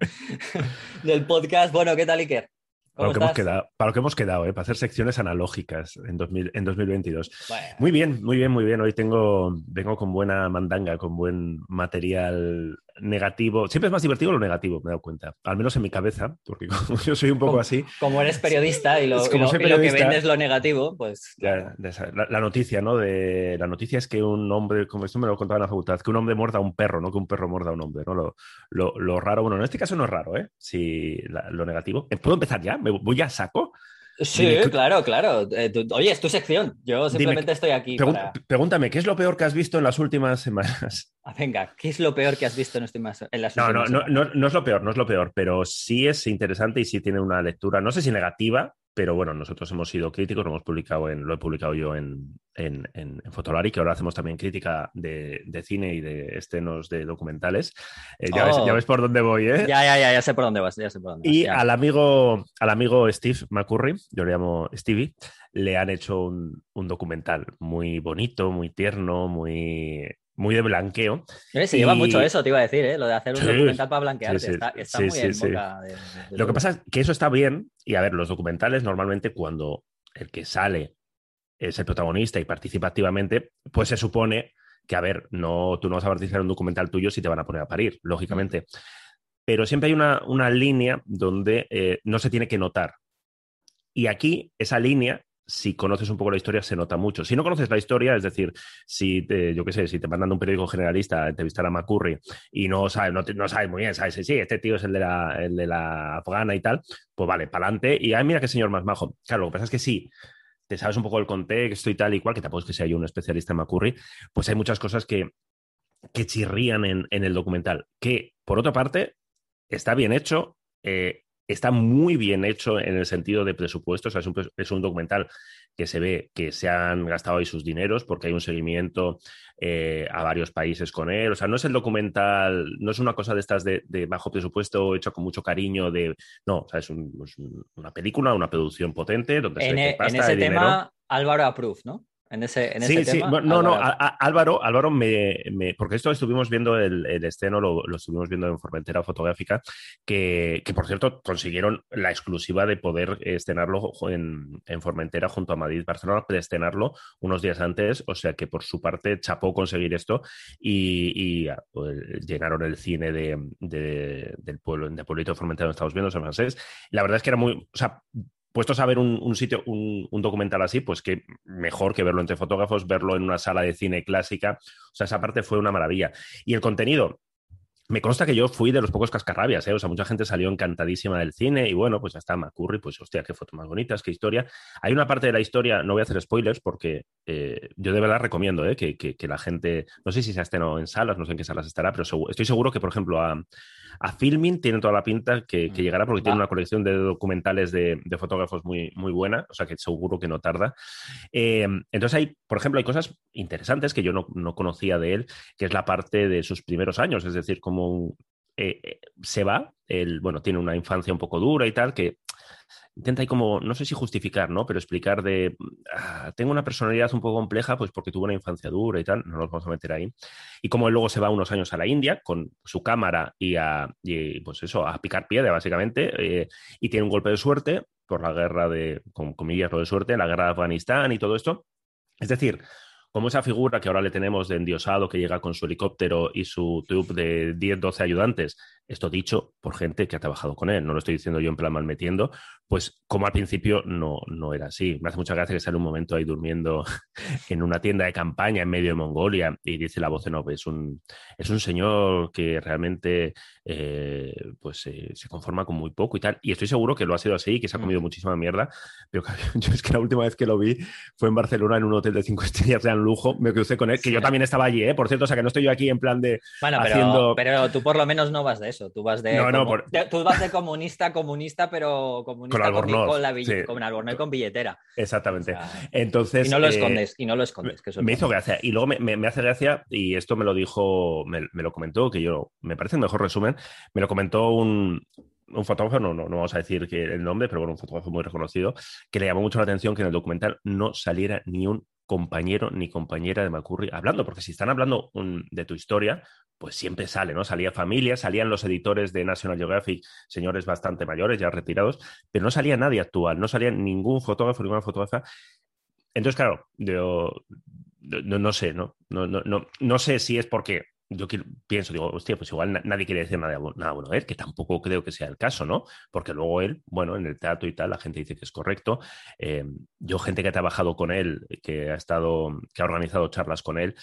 del podcast. Bueno, ¿qué tal, Iker? Para lo, que hemos quedado, para lo que hemos quedado, ¿eh? para hacer secciones analógicas en, 2000, en 2022. Muy bien, muy bien, muy bien. Hoy tengo, vengo con buena mandanga, con buen material negativo. Siempre es más divertido lo negativo, me he dado cuenta. Al menos en mi cabeza, porque como yo soy un poco así. Como eres periodista y lo, que vendes lo negativo, pues. la, noticia, ¿no? De, la noticia es que un hombre, como esto me lo contaba en la facultad, que un hombre muerda a un perro, no que un perro muerda a un hombre, ¿no? Lo, raro, bueno, en este caso no es raro, ¿eh? Si lo negativo. ¿Puedo empezar ya? ¿Me voy a saco? Sí, claro, claro. Eh, oye, es tu sección. Yo simplemente estoy aquí. Pregúntame, ¿qué es lo peor que has visto en las últimas semanas? Ah, venga, ¿qué es lo peor que has visto en, las últimas no, no, no, no, no es lo peor, no es lo peor, pero sí es interesante y sí tiene una lectura, no sé si negativa, pero bueno, nosotros hemos sido críticos, lo hemos publicado en, lo he publicado yo en, en, en, Fotolari, que ahora hacemos también crítica de, cine y de estrenos de documentales. Eh, ya, ves, oh. por dónde voy, ¿eh? Ya, ya, ya, ya sé por dónde vas, ya sé por dónde Y al amigo, al amigo Steve McCurry, yo le llamo Stevie, le han hecho un, un documental muy bonito, muy tierno, muy muy de blanqueo. Se lleva mucho eso, te iba a decir, ¿eh? lo de hacer un documental para blanquearte. está, muy en boca Lo que pasa es que eso está bien, y a ver, los documentales normalmente cuando el que sale es el protagonista y participa activamente, pues se supone que, a ver, no, tú no vas a participar en un documental tuyo si te van a poner a parir, lógicamente. Pero siempre hay una, una línea donde eh, no se tiene que notar. Y aquí esa línea si conoces un poco la historia, se nota mucho. Si no conoces la historia, es decir, si te, yo qué sé, si te mandan un periódico generalista a entrevistar a McCurry y no sabes, no, sabes muy bien, sabes, sí, este tío es el de la, el de la afgana y tal, pues vale, para adelante. Y ay, mira qué señor más majo. Claro, lo que pasa es que sí, te sabes un poco el contexto y tal y cual, que tampoco es que sea yo un especialista en McCurry, pues hay muchas cosas que, que chirrían en, en el documental. Que, por otra parte, está bien hecho. Eh, está muy bien hecho en el sentido de presupuesto, o sea, es un, documental que se ve que se han gastado ahí sus dineros porque hay un seguimiento eh, a varios países con él, o sea, no es el documental, no es una cosa de estas de, bajo presupuesto hecho con mucho cariño, de, no, o sea, es, una película, una producción potente donde en, se e, en ese tema, Álvaro Aprove, ¿no? En ese, en sí, sí, no, no, Álvaro, Álvaro me, porque esto estuvimos viendo el, el esceno, lo, estuvimos viendo en Formentera Fotográfica, que, por cierto consiguieron la exclusiva de poder estrenarlo en, en Formentera junto a Madrid, Barcelona, estrenarlo unos días antes, o sea que por su parte chapó conseguir esto y, pues, llenaron el cine de, del pueblo, de Pueblito Formentera donde estamos viendo, San Francés. La verdad es que era muy, o sea, puestos a ver un, sitio, un, documental así, pues que mejor que verlo entre fotógrafos, verlo en una sala de cine clásica. O sea, esa parte fue una maravilla. Y el contenido, me consta que yo fui de los pocos cascarrabias, ¿eh? O sea, mucha gente salió encantadísima del cine y bueno, pues ya está McCurry, pues hostia, qué fotos más bonitas, qué historia. Hay una parte de la historia, no voy a hacer spoilers porque eh, yo de verdad recomiendo ¿eh? que, que, la gente, no sé si se ha estrenado en salas, no sé en qué salas estará, pero estoy seguro que, por ejemplo, a, a Filming tiene toda la pinta que, que mm. llegará porque tiene una colección de documentales de, de, fotógrafos muy, muy buena, o sea que seguro que no tarda. Eh, entonces hay, por ejemplo, hay cosas interesantes que yo no, no, conocía de él, que es la parte de sus primeros años, es decir, cómo eh, eh, se va, él, bueno, tiene una infancia un poco dura y tal, que intenta ahí como, no sé si justificar, ¿no? Pero explicar de, ah, tengo una personalidad un poco compleja, pues porque tuve una infancia dura y tal, no nos vamos a meter ahí. Y como él luego se va unos años a la India con su cámara y a, pues eso, a picar piedra, básicamente, eh, y tiene un golpe de suerte por la guerra de, con comillas, lo de suerte, la guerra de Afganistán y todo esto. Es decir, como esa figura que ahora le tenemos de endiosado que llega con su helicóptero y su tube de 10, 12 ayudantes, esto dicho por gente que ha trabajado con él, no lo estoy diciendo yo en plan mal metiendo, pues como al principio no, no era así. Me hace mucha gracia que sale un momento ahí durmiendo en una tienda de campaña en medio de Mongolia y dice la voz en off, es un, es un señor que realmente eh, pues eh, se conforma con muy poco y tal. Y estoy seguro que lo ha sido así, que se ha comido mm. muchísima mierda, pero yo es que la última vez que lo vi fue en Barcelona en un hotel de cinco estrellas de lujo, me crucé con él, que yo también estaba allí, ¿eh? por cierto, o sea que no estoy yo aquí en plan de bueno, pero, pero tú por lo menos no vas de eso. Eso. Tú vas de, No, no, por- tú vas de comunista comunista, pero comunista Con Albornoz, con, la sí. con Albornoz y con billetera. Exactamente. O sea, Entonces. y no lo eh, escondes, y no lo escondes. Que eso es me bueno. hizo gracia. Y luego me, me- me hace gracia, y esto me lo dijo, me, me lo comentó, que yo me parece el mejor resumen, me lo comentó un, un fotógrafo, no, no, no vamos a decir que el nombre, pero bueno, un fotógrafo muy reconocido, que le llamó mucho la atención que en el documental no saliera ni un compañero ni compañera de McCurry hablando, porque si están hablando de tu historia, pues siempre sale, ¿no? Salía familia, salían los editores de National Geographic, señores bastante mayores, ya retirados, pero no salía nadie actual, no salía ningún fotógrafo, ninguna fotógrafa. Entonces, claro, yo no, no sé, ¿no? No, no, no, no sé si es porque yo qui- pienso, digo, hostia, pues igual na- nadie quiere decir nada, nada bueno de él, que tampoco creo que sea el caso, ¿no? Porque luego él, bueno, en el teatro y tal, la gente dice que es correcto. Eh, yo, gente que ha trabajado con él, que ha estado, que ha organizado charlas con él,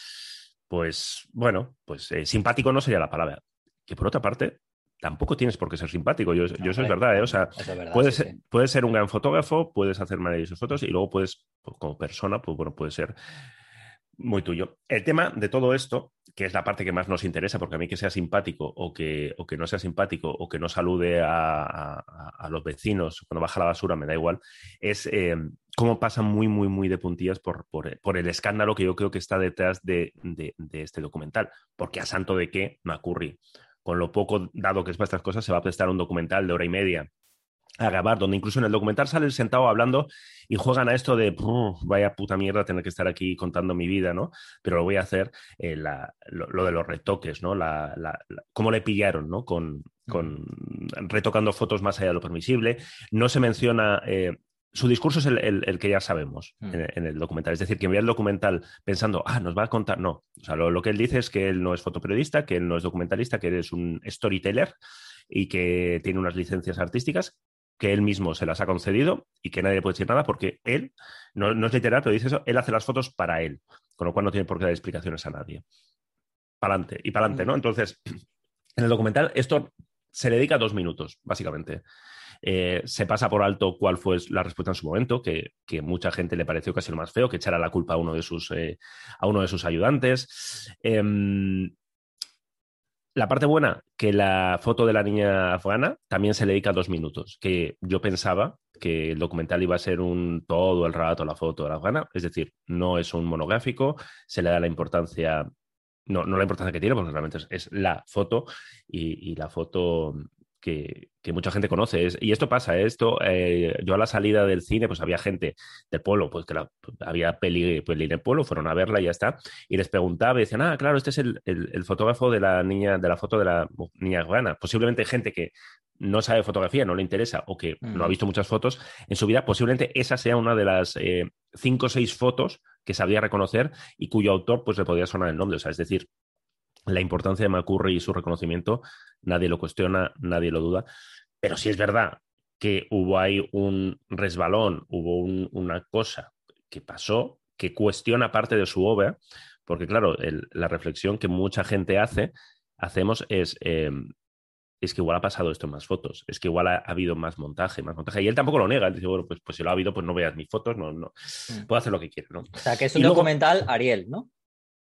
pues, bueno, pues eh, simpático no sería la palabra. Que por otra parte, tampoco tienes por qué ser simpático. Yo, yo eso es verdad, ¿eh? O sea, verdad, Puedes, sí, puedes ser un gran fotógrafo, puedes hacer maravillosos fotos y luego puedes, pues, como persona, pues bueno, puede ser muy tuyo. El tema de todo esto, que es la parte que más nos interesa, porque a mí que sea simpático o que, o que no sea simpático o que no salude a, a- los vecinos cuando baja la basura, me da igual, es eh, cómo pasa muy, muy, muy de puntillas por, por- por el escándalo que yo creo que está detrás de, de- de este documental. Porque a santo de qué, Macurri, con lo poco dado que es para estas cosas, se va a prestar un documental de hora y media a grabar, donde incluso en el documental sale sentado hablando y juegan a esto de "Puf, vaya puta mierda tener que estar aquí contando mi vida, ¿no? Pero lo voy a hacer eh, la- lo, lo de los retoques, ¿no? La, la- la- cómo le pillaron, ¿no? Con, con retocando fotos más allá de lo permisible. No se menciona. eh, su discurso es el, el- el que ya sabemos Mm. en, en el documental. Es decir, que vea el documental pensando, ah, nos va a contar. No. O sea, lo, lo que él dice es que él no es fotoperiodista, que él no es documentalista, que él es un storyteller y que tiene unas licencias artísticas que él mismo se las ha concedido y que nadie le puede decir nada porque él, no, no es literal, pero dice eso, él hace las fotos para él, con lo cual no tiene por qué dar explicaciones a nadie. Para adelante y para adelante, ¿no? Entonces, en el documental esto se le dedica dos minutos, básicamente. Eh, se pasa por alto cuál fue la respuesta en su momento, que, que mucha gente le pareció casi lo más feo, que echara la culpa a uno de sus, eh, a uno de sus ayudantes. Em, la parte buena, que la foto de la niña afgana también se le dedica dos minutos, que yo pensaba que el documental iba a ser un todo el rato la foto de la afgana, es decir, no es un monográfico, se le da la importancia, no, no la importancia que tiene, porque realmente es, es la foto y, y la foto que, que mucha gente conoce. Es- y esto pasa, esto, eh, yo a la salida del cine, pues había gente del pueblo, pues que la- había peli, peli en el pueblo, fueron a verla y ya está, y les preguntaba y decían, ah, claro, este es el, el- el fotógrafo de la niña, de la foto de la niña afgana. Posiblemente gente que no sabe fotografía, no le interesa o que no ha Mm. visto muchas fotos en su vida, posiblemente esa sea una de las eh, cinco o seis fotos que sabría reconocer y cuyo autor pues le podría sonar el nombre. O sea, es decir, la importancia de McCurry y su reconocimiento, nadie lo cuestiona, nadie lo duda. Pero sí es verdad que hubo ahí un resbalón, hubo un- una cosa que pasó que cuestiona parte de su obra, porque claro, el- la reflexión que mucha gente hace, hacemos es, eh, es que igual ha pasado esto en más fotos, es que igual ha, ha habido más montaje, más montaje. Y él tampoco lo niega, él dice, bueno, pues, pues si lo ha habido, pues no veas mis fotos, no, no, Mm. puedo hacer lo que quiera, ¿no? O sea, que es Y un luego- documental Ariel, ¿no?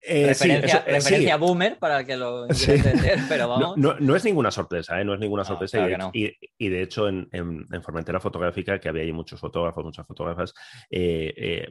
Eh, sí, referencia eso- eh, sí. boomer para el que lo Sí. entender, pero No, vamos. no- no es ninguna sorpresa, ¿eh? no es ninguna No, sorpresa. claro y, de, que no. y- y de hecho, en, en- en Formentera Fotográfica, que había ahí muchos fotógrafos, muchas fotógrafas,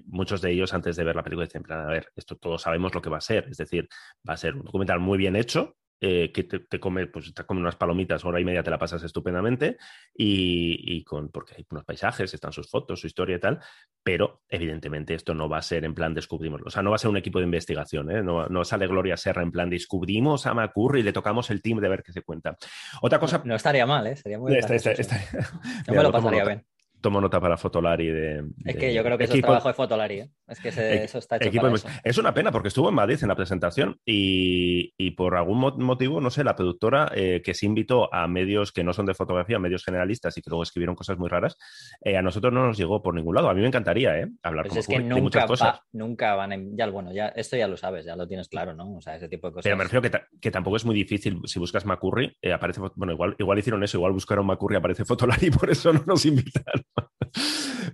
muchos de ellos antes de ver la película decían, a ver, esto todos sabemos lo que va a ser. Es decir, va a ser un documental muy bien hecho, eh, que te, te come, pues te come unas palomitas, hora y media te la pasas estupendamente, y, y con, porque hay unos paisajes, están sus fotos, su historia y tal, pero evidentemente esto no va a ser en plan descubrimos, o sea, no va a ser un equipo de investigación, ¿eh? no, no sale Gloria Serra en plan descubrimos a Macurri y le tocamos el team de ver qué se cuenta. Otra cosa... No estaría mal, ¿eh? Sería muy Esta- esta- gracioso. esta- Yo Mira, me lo pasaría bien. Tomo nota para Fotolari de... Es de que yo creo que eso es equipo- trabajo de Fotolari. ¿eh? Es que Equi- eso está hecho equipo para de- eso. Es una pena porque estuvo en Madrid en la presentación y, y por algún mo- motivo, no sé, la productora eh, que se invitó a medios que no son de fotografía, medios generalistas y que luego escribieron cosas muy raras, eh, a nosotros no nos llegó por ningún lado. A mí me encantaría ¿eh? hablar Pues con es que de nunca, muchas cosas. va- nunca van a... Ya, bueno, ya, esto ya lo sabes, ya lo tienes claro, ¿no? O sea, ese tipo de cosas. Pero me refiero que, ta- que tampoco es muy difícil. Si buscas Macurri, eh, aparece. Bueno, igual, igual hicieron eso, igual buscaron Macurri, aparece Fotolari y por eso no nos invitaron.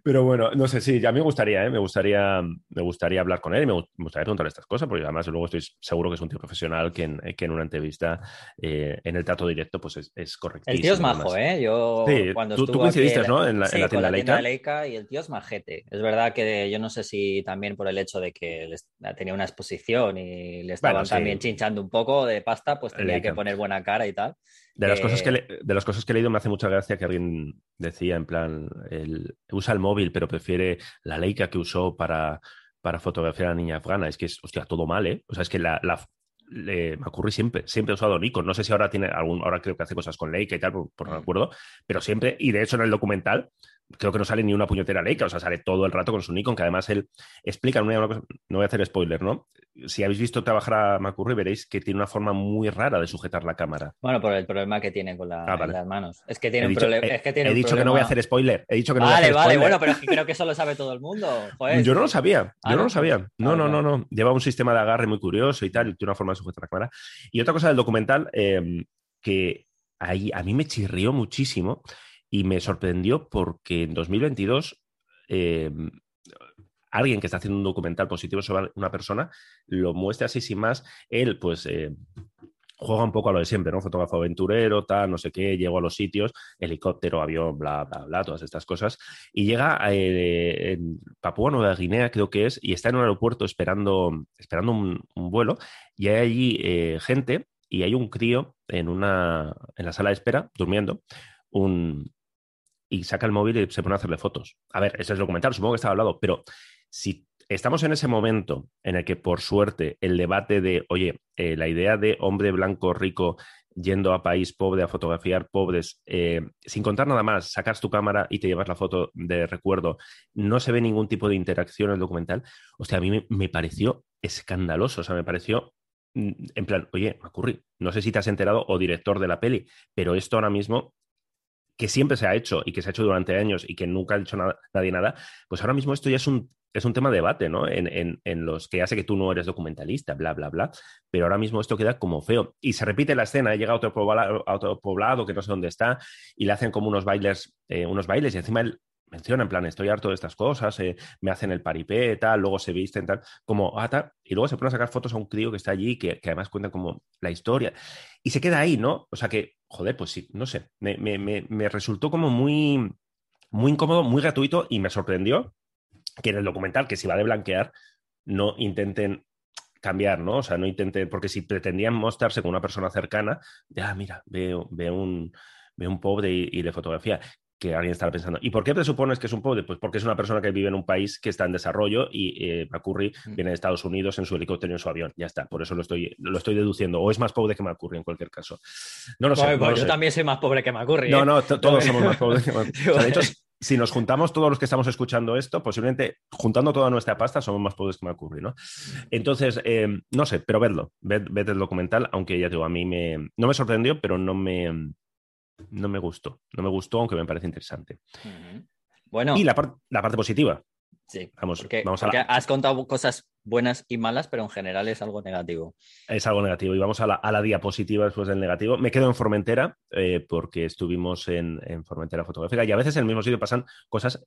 Pero bueno, no sé, sí, a mí me gustaría, ¿eh? me gustaría, me gustaría hablar con él y me gustaría preguntarle estas cosas, porque además luego estoy seguro que es un tío profesional que en, que en una entrevista, eh, en el trato directo, pues es, es correcto. El tío es majo, ¿eh? Yo cuando tú, tú coincidiste, ¿no? En la, en la tienda, la Leica. y el tío es majete. Es verdad que yo no sé si también por el hecho de que tenía una exposición y le estaban también chinchando un poco de pasta, pues tenía que poner buena cara y tal. De las, cosas que de las cosas que he leído me hace mucha gracia que alguien decía en plan, el, usa el móvil pero prefiere la Leica que usó para, para fotografiar a la niña afgana. Es que es, hostia, todo mal, ¿eh? O sea, es que la, la me ocurre siempre, siempre he usado Nikon. No sé si ahora tiene algún, ahora creo que hace cosas con Leica y tal, por, por no acuerdo, pero siempre, y de hecho en el documental creo que no sale ni una puñetera Leica, o sea, sale todo el rato con su Nikon, que además él explica una, cosa, no voy a hacer spoiler, ¿no? Si habéis visto trabajar a McCurry, veréis que tiene una forma muy rara de sujetar la cámara. Bueno, por el problema que tiene con ah, las manos. Es que tiene un problema. He, he dicho que no voy a hacer spoiler. He dicho que no vale, voy a hacer vale, bueno, pero creo que eso lo sabe todo el mundo. Yo no lo sabía, yo no, lo sabía. No, no, no, no. Lleva un sistema de agarre muy curioso y tal, y tiene una forma de sujetar la cámara. Y otra cosa del documental eh, que ahí a mí me chirrió muchísimo y me sorprendió porque en 2022 eh, alguien que está haciendo un documental positivo sobre una persona lo muestra así sin más. Él, pues, eh, juega un poco a lo de siempre, ¿no? Fotógrafo aventurero, tal, no sé qué, llego a los sitios, helicóptero, avión, bla, bla, bla, todas estas cosas. Y llega eh, en Papúa Nueva Guinea, creo que es, y está en un aeropuerto esperando, esperando un, vuelo, y hay allí gente, y hay un crío en, una, en la sala de espera, durmiendo, un, y saca el móvil y se pone a hacerle fotos. A ver, ese es el documental, supongo que estaba hablado, pero si estamos en ese momento en el que, por suerte, el debate de, oye, eh, la idea de hombre blanco rico yendo a país pobre a fotografiar pobres, eh, sin contar nada más, sacas tu cámara y te llevas la foto de recuerdo, no se ve ningún tipo de interacción en el documental, o sea, a mí me, me pareció escandaloso, o sea, me pareció mm, en plan, oye, Macurri, no sé si te has enterado o director de la peli, pero esto ahora mismo que siempre se ha hecho y que se ha hecho durante años y que nunca ha hecho nadie nada, pues ahora mismo esto ya es un, es un tema de debate, ¿no? En, los que hace que tú no eres documentalista, bla, bla, bla. Pero ahora mismo esto queda como feo. Y se repite la escena, llega a otro poblado, otro poblado que no sé dónde está y le hacen como unos bailes, eh, unos bailes y encima él menciona en plan, estoy harto de estas cosas, eh, me hacen el paripé, tal, luego se visten, tal, como, ah, y luego se pone a sacar fotos a un crío que está allí, que, además cuenta como la historia, y se queda ahí, ¿no? O sea que, joder, pues sí, no sé, me, resultó como muy, muy incómodo, muy gratuito, y me sorprendió que en el documental, que se iba de blanquear, no intenten cambiar, ¿no? O sea, no intenten, porque si pretendían mostrarse con una persona cercana, ya, mira, veo, veo un, veo un pobre y, y, de fotografía que alguien estará pensando. ¿Y por qué te supones que es un pobre? Pues porque es una persona que vive en un país que está en desarrollo y eh, McCurry mm. viene de Estados Unidos en su helicóptero y en su avión. Ya está, por eso lo estoy, lo estoy deduciendo. O es más pobre que McCurry en cualquier caso. No lo sé. yo también soy más pobre que McCurry. No, ¿eh? no, todos somos más pobres que McCurry. de hecho, si nos juntamos todos los que estamos escuchando esto, posiblemente juntando toda nuestra pasta somos más pobres que McCurry, ¿no? Entonces, eh, no sé, pero vedlo, ved, ved, el documental, aunque ya digo, a mí me, no me sorprendió, pero no me no me gustó. No me gustó, aunque me parece interesante. Bueno. Y la, la parte positiva. Sí, vamos, vamos a has contado cosas buenas y malas, pero en general es algo negativo. Es algo negativo. Y vamos a la, diapositiva después del negativo. Me quedo en Formentera, eh, porque estuvimos en, en, Formentera Fotográfica, y a veces en el mismo sitio pasan cosas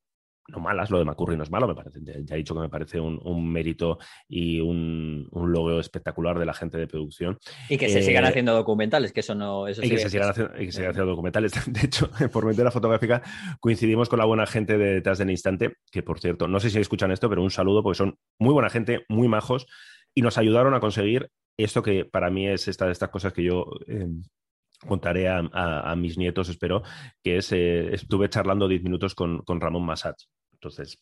no malas, lo de McCurry no es malo, me parece, ya he dicho que me parece un, mérito y un, un, logro espectacular de la gente de producción. Y que se sigan eh, haciendo documentales, que eso no... Eso y, que se sigan haciendo, documentales. De hecho, por la fotográfica coincidimos con la buena gente de detrás del instante, que por cierto, no sé si escuchan esto, pero un saludo porque son muy buena gente, muy majos, y nos ayudaron a conseguir esto que para mí es esta de estas cosas que yo... Eh, contaré a, mis nietos, espero, que es, eh, estuve charlando 10 minutos con, con Ramón Massach. Entonces,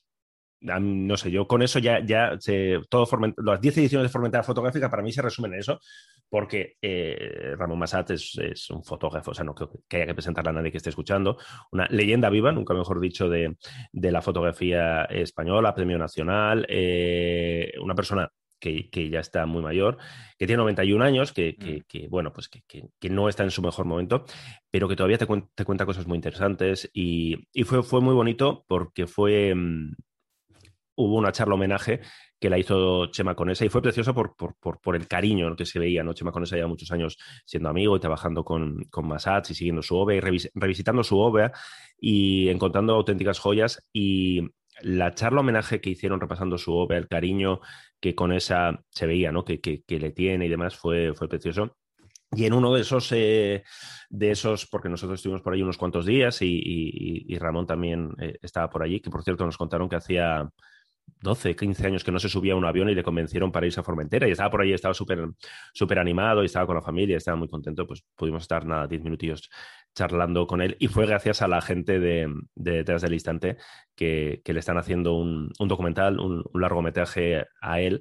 no sé, yo con eso ya, ya se, todo las 10 ediciones de Formentera Fotográfica para mí se resumen en eso, porque eh, Ramón Massat es, un fotógrafo, o sea, no creo que haya que presentarle a nadie que esté escuchando, una leyenda viva, nunca mejor dicho, de, la fotografía española, premio nacional, eh, una persona que, ya está muy mayor, que tiene 91 años, que, mm. bueno, pues que, no está en su mejor momento, pero que todavía te, te cuenta cosas muy interesantes y, fue, fue, muy bonito porque fue... Mm, hubo una charla homenaje que la hizo Chema Conesa y fue precioso por, por, el cariño que se veía, ¿no? Chema Conesa lleva muchos años siendo amigo y trabajando con, con Massats y siguiendo su obra y revisitando su obra y encontrando auténticas joyas y la charla homenaje que hicieron repasando su obra, el cariño que con esa se veía, ¿no? Que, que, le tiene y demás, fue, fue precioso. Y en uno de esos, eh, de esos, porque nosotros estuvimos por ahí unos cuantos días y, Ramón también eh, estaba por allí, que por cierto nos contaron que hacía 12, 15 años que no se subía a un avión y le convencieron para irse a Formentera. Y estaba por ahí, estaba súper súper animado y estaba con la familia, estaba muy contento, pues pudimos estar nada, 10 minutillos charlando con él. Y fue gracias a la gente de, Detrás del Instante que, le están haciendo un, documental, un, largometraje a él.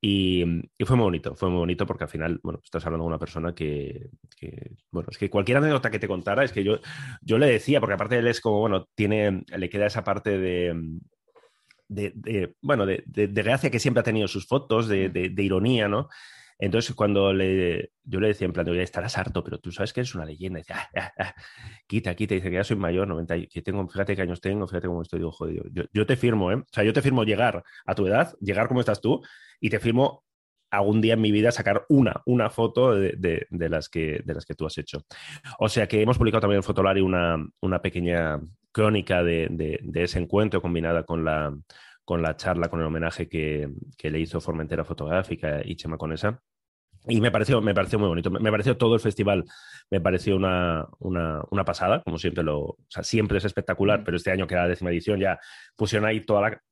Y, fue muy bonito, fue muy bonito porque al final, bueno, estás hablando de una persona que, bueno, es que cualquier anécdota que te contara, es que yo, yo le decía, porque aparte él es como, bueno, tiene, le queda esa parte de, de, bueno, de, gracia que siempre ha tenido sus fotos, de, ironía, ¿no? Entonces, cuando le, yo le decía en plan, estarás harto, pero tú sabes que eres una leyenda. Y dice, ah, ah, ah, quita, quita. Dice que ya soy mayor, 90, que tengo, fíjate qué años tengo, fíjate cómo estoy. Digo, joder, yo, yo, te firmo, ¿eh? O sea, yo te firmo llegar a tu edad, llegar como estás tú, y te firmo algún día en mi vida sacar una, una foto de, las que, de las que tú has hecho. O sea que hemos publicado también en Fotolari una, una pequeña crónica de, ese encuentro combinada con la, con la charla, con el homenaje que, le hizo Formentera Fotográfica y Chema Conesa. Y me pareció, me pareció muy bonito. Me pareció todo el festival, me pareció una, una, pasada, como siempre lo. O sea, siempre es espectacular, pero este año que era la décima edición ya pusieron ahí toda la,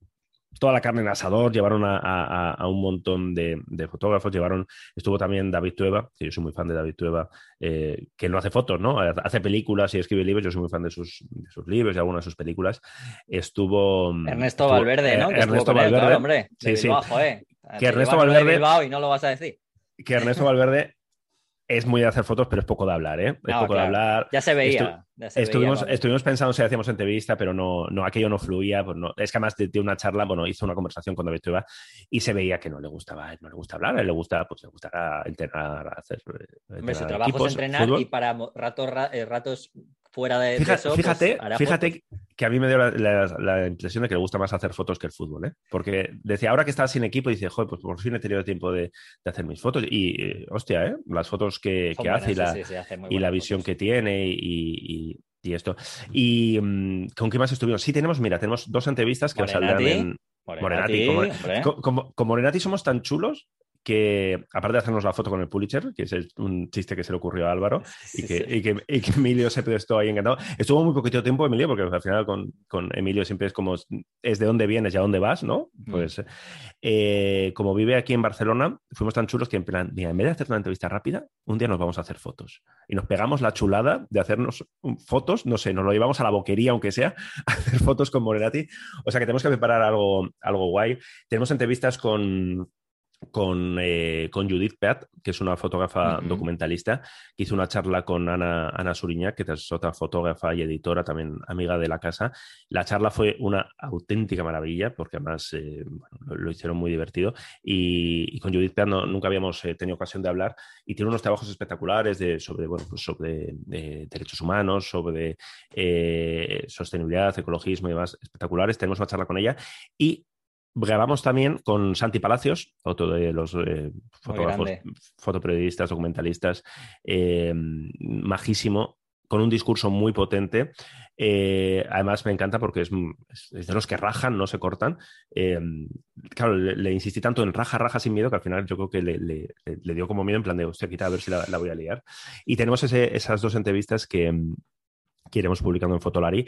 toda la carne en asador, llevaron a, un montón de, fotógrafos, llevaron, estuvo también David Tueva, que yo soy muy fan de David Tueva, eh, que no hace fotos, ¿no? Hace películas y escribe libros, yo soy muy fan de sus, libros y algunas de sus películas. Estuvo... Mm, Ernesto Valverde, ¿no? Eh, Ernesto Valverde. hombre, sí, sí. Que Ernesto Valverde... y no lo vas a decir. Que Ernesto Valverde es muy de hacer fotos, pero es poco de hablar, ¿eh? Es poco de hablar. Ya se veía. estuvimos, estuvimos pensando si hacíamos entrevista, pero no, no aquello no fluía. Pues no, es que además de, una charla, bueno, hizo una conversación con David Tueva y se veía que no le gustaba, no le gusta hablar, a él le gusta, pues le gustará entrenar, hacer. Hombre, su trabajo es entrenar y para ratos, eh, ratos fuera de, fíjate, eso, fíjate, pues, fíjate que a mí me dio la, impresión de que le gusta más hacer fotos que el fútbol, ¿eh? Porque decía, ahora que está sin equipo, dice, joder, pues por fin he tenido tiempo de, hacer mis fotos. Y, eh, hostia, ¿eh? Las fotos que, hace y la, y la visión que tiene y, esto. ¿Y mm, con qué más estuvimos? Sí, tenemos, mira, tenemos dos entrevistas que saldrán en... Morenati, con Morenati somos tan chulos que, aparte de hacernos la foto con el Pulitzer, que es un chiste que se le ocurrió a Álvaro, y, que, Emilio se prestó ahí encantado. Estuvo muy poquito tiempo Emilio, porque al final con, Emilio siempre es como, es de dónde vienes y a dónde vas, ¿no? Mm. Pues eh, como vive aquí en Barcelona, fuimos tan chulos que en plan, mira, en vez de hacer una entrevista rápida, un día nos vamos a hacer fotos. Y nos pegamos la chulada de hacernos fotos, no sé, nos lo llevamos a la boquería, aunque sea, a hacer fotos con Morenati. O sea que tenemos que preparar algo, algo guay. Tenemos entrevistas con con, eh, con, Judith Peat, que es una fotógrafa documentalista, que hizo una charla con Ana, Ana Suriña, que es otra fotógrafa y editora, también amiga de la casa. La charla fue una auténtica maravilla, porque además eh, lo, hicieron muy divertido. Y, con Judith Peat nunca habíamos eh, tenido ocasión de hablar, y tiene unos trabajos espectaculares de, sobre, bueno, pues sobre derechos humanos, sobre sostenibilidad, ecologismo y demás espectaculares. Tenemos una charla con ella y grabamos también con Santi Palacios, otro de los eh, fotógrafos, fotoperiodistas, documentalistas, eh, majísimo, con un discurso muy potente. Eh, además, me encanta porque es, de los que rajan, no se cortan. claro, le, insistí tanto en raja, raja sin miedo que al final yo creo que le, dio como miedo en plan de, hostia, quita a ver si la, voy a liar. Y tenemos esas dos entrevistas que, que iremos publicando en Fotolari.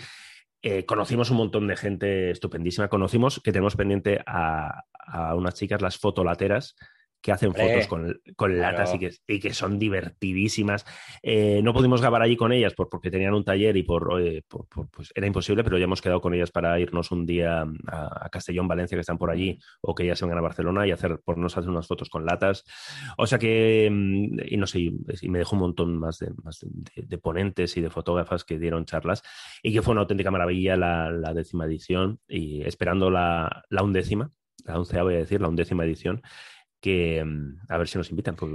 Eh, conocimos un montón de gente estupendísima. Conocimos que tenemos pendiente a, a unas chicas, las fotolateras, que hacen fotos con, latas y que, y que, son divertidísimas. Eh, no pudimos grabar allí con ellas porque tenían un taller y por, pues era imposible, pero ya hemos quedado con ellas para irnos un día a, Castellón, Valencia, que están por allí, o que ellas se vengan a Barcelona y hacer, por nos hacer unas fotos con latas. O sea que, mm, y no sé, y me dejó un montón más, de, de, ponentes y de fotógrafas que dieron charlas y que fue una auténtica maravilla la, la décima edición y esperando la, la undécima, la oncea voy a decir, la undécima edición que mm, a ver si nos invitan. Porque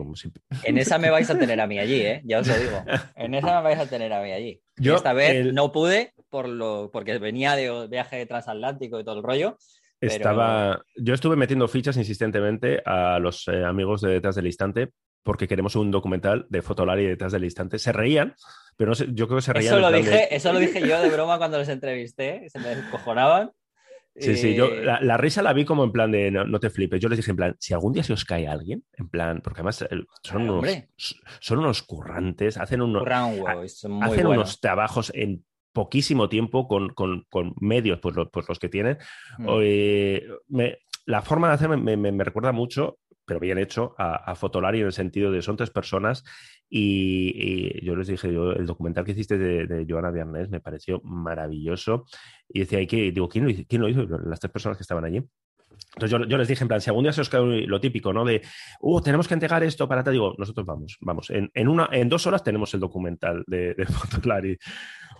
En esa me vais a tener a mí allí, ¿eh? ya os lo digo. En esa me vais a tener a mí allí. Yo, esta vez no pude por lo, porque venía de viaje transatlántico y todo el rollo. Estaba, yo estuve metiendo fichas insistentemente a los eh, amigos de Detrás del Instante porque queremos un documental de Fotolari Detrás del Instante. Se reían, pero no sé, yo creo que se reían. Eso lo, dije, eso lo dije yo de broma cuando les entrevisté, se me descojonaban Sí, sí, yo eh, la, risa la vi como en plan de no, te flipes. Yo les dije en plan, si algún día se os cae alguien, en plan, porque además son, unos, son unos currantes, hacen, unos, hacen unos trabajos en poquísimo tiempo con, con, con medios, pues, pues, los que tienen. Mm. Eh, la forma de hacer me, me, recuerda mucho pero bien hecho, a, a, Fotolari en el sentido de son tres personas y, yo les dije, yo, el documental que hiciste de, de Joana Viernes me pareció maravilloso. Y decía, ¿y qué? digo, ¿quién lo, hizo? ¿quién lo hizo? Las tres personas que estaban allí. Entonces yo, les dije, en plan, si algún día se os cae lo típico, ¿no? De, uh, tenemos que entregar esto para te digo, nosotros vamos, vamos. En, en, una, en dos horas tenemos el documental de, de Fotolari.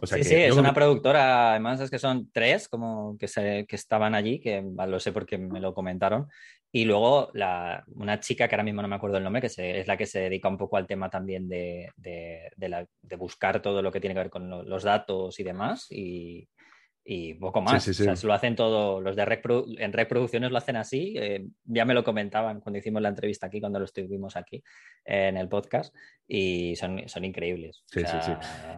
O sea sí, sí, es una productora, además es que son tres como que, se, que estaban allí, que lo sé porque me lo comentaron, y luego la, una chica que ahora mismo no me acuerdo el nombre, que es la que se dedica un poco al tema también de, de, de buscar todo lo que tiene que ver con los datos y demás. Y, y poco más. O sea, lo hacen todo, los de en reproducciones lo hacen así. Eh, ya me lo comentaban cuando hicimos la entrevista aquí, cuando lo estuvimos aquí en el podcast, y son, son increíbles. Sí, sí, sí.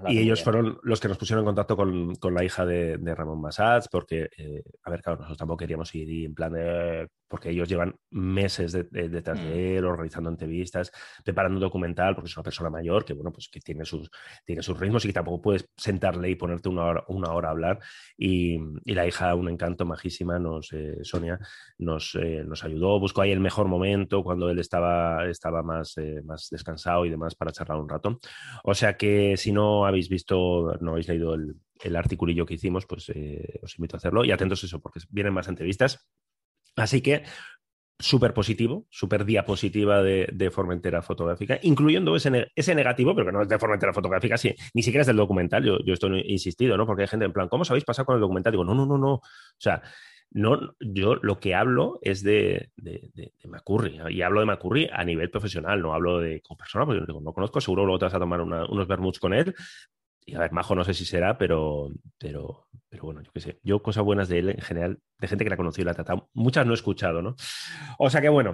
Y ellos fueron los que nos pusieron en contacto con, con la hija de, de Ramón Massats, porque, eh, a ver, claro, nosotros tampoco queríamos ir en plan de porque ellos llevan meses detrás de mm. él, organizando entrevistas, preparando un documental, porque es una persona mayor que, bueno, pues que tiene sus, tiene sus ritmos y que tampoco puedes sentarle y ponerte una hora, una hora a hablar. Y, y la hija, un encanto majísima, nos, eh, Sonia, nos, eh, nos ayudó, buscó ahí el mejor momento cuando él estaba, estaba más, eh, más descansado y demás para charlar un rato. O sea que si no habéis visto, no habéis leído el, el articulillo que hicimos, pues os invito a hacerlo y atentos a eso, porque vienen más entrevistas Así que súper positivo, súper diapositiva de, de, Formentera fotográfica, incluyendo ese, ese, negativo, pero que no es de Formentera fotográfica, sí, ni siquiera es del documental, yo, yo estoy insistido, ¿no? Porque hay gente en plan, ¿cómo os habéis pasado con el documental? Digo, no, no, no, no. O sea, no, yo lo que hablo es de, de, de, Macurri, y hablo de Macurri a nivel profesional, no hablo de como persona, porque digo, no conozco, seguro luego te vas a tomar unos vermuts con él, y a ver, Majo no sé si será, pero, pero, pero bueno, yo qué sé. Yo cosas buenas de él en general, de gente que la ha conocido y la tratado, muchas no he escuchado, ¿no? O sea que bueno,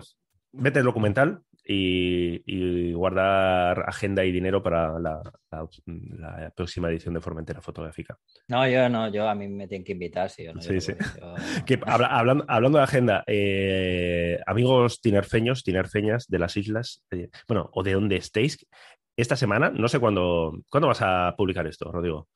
vete el documental y, guardar agenda y dinero para la, próxima edición de Formentera Fotográfica. No, yo no, yo a mí me tienen que invitar, sí. sí, sí. hablando, hablando, de agenda, eh, amigos tinerfeños, tinerfeñas de las islas, eh, bueno, o de donde estéis, esta semana, no sé cuándo, ¿cuándo vas a publicar esto, Rodrigo?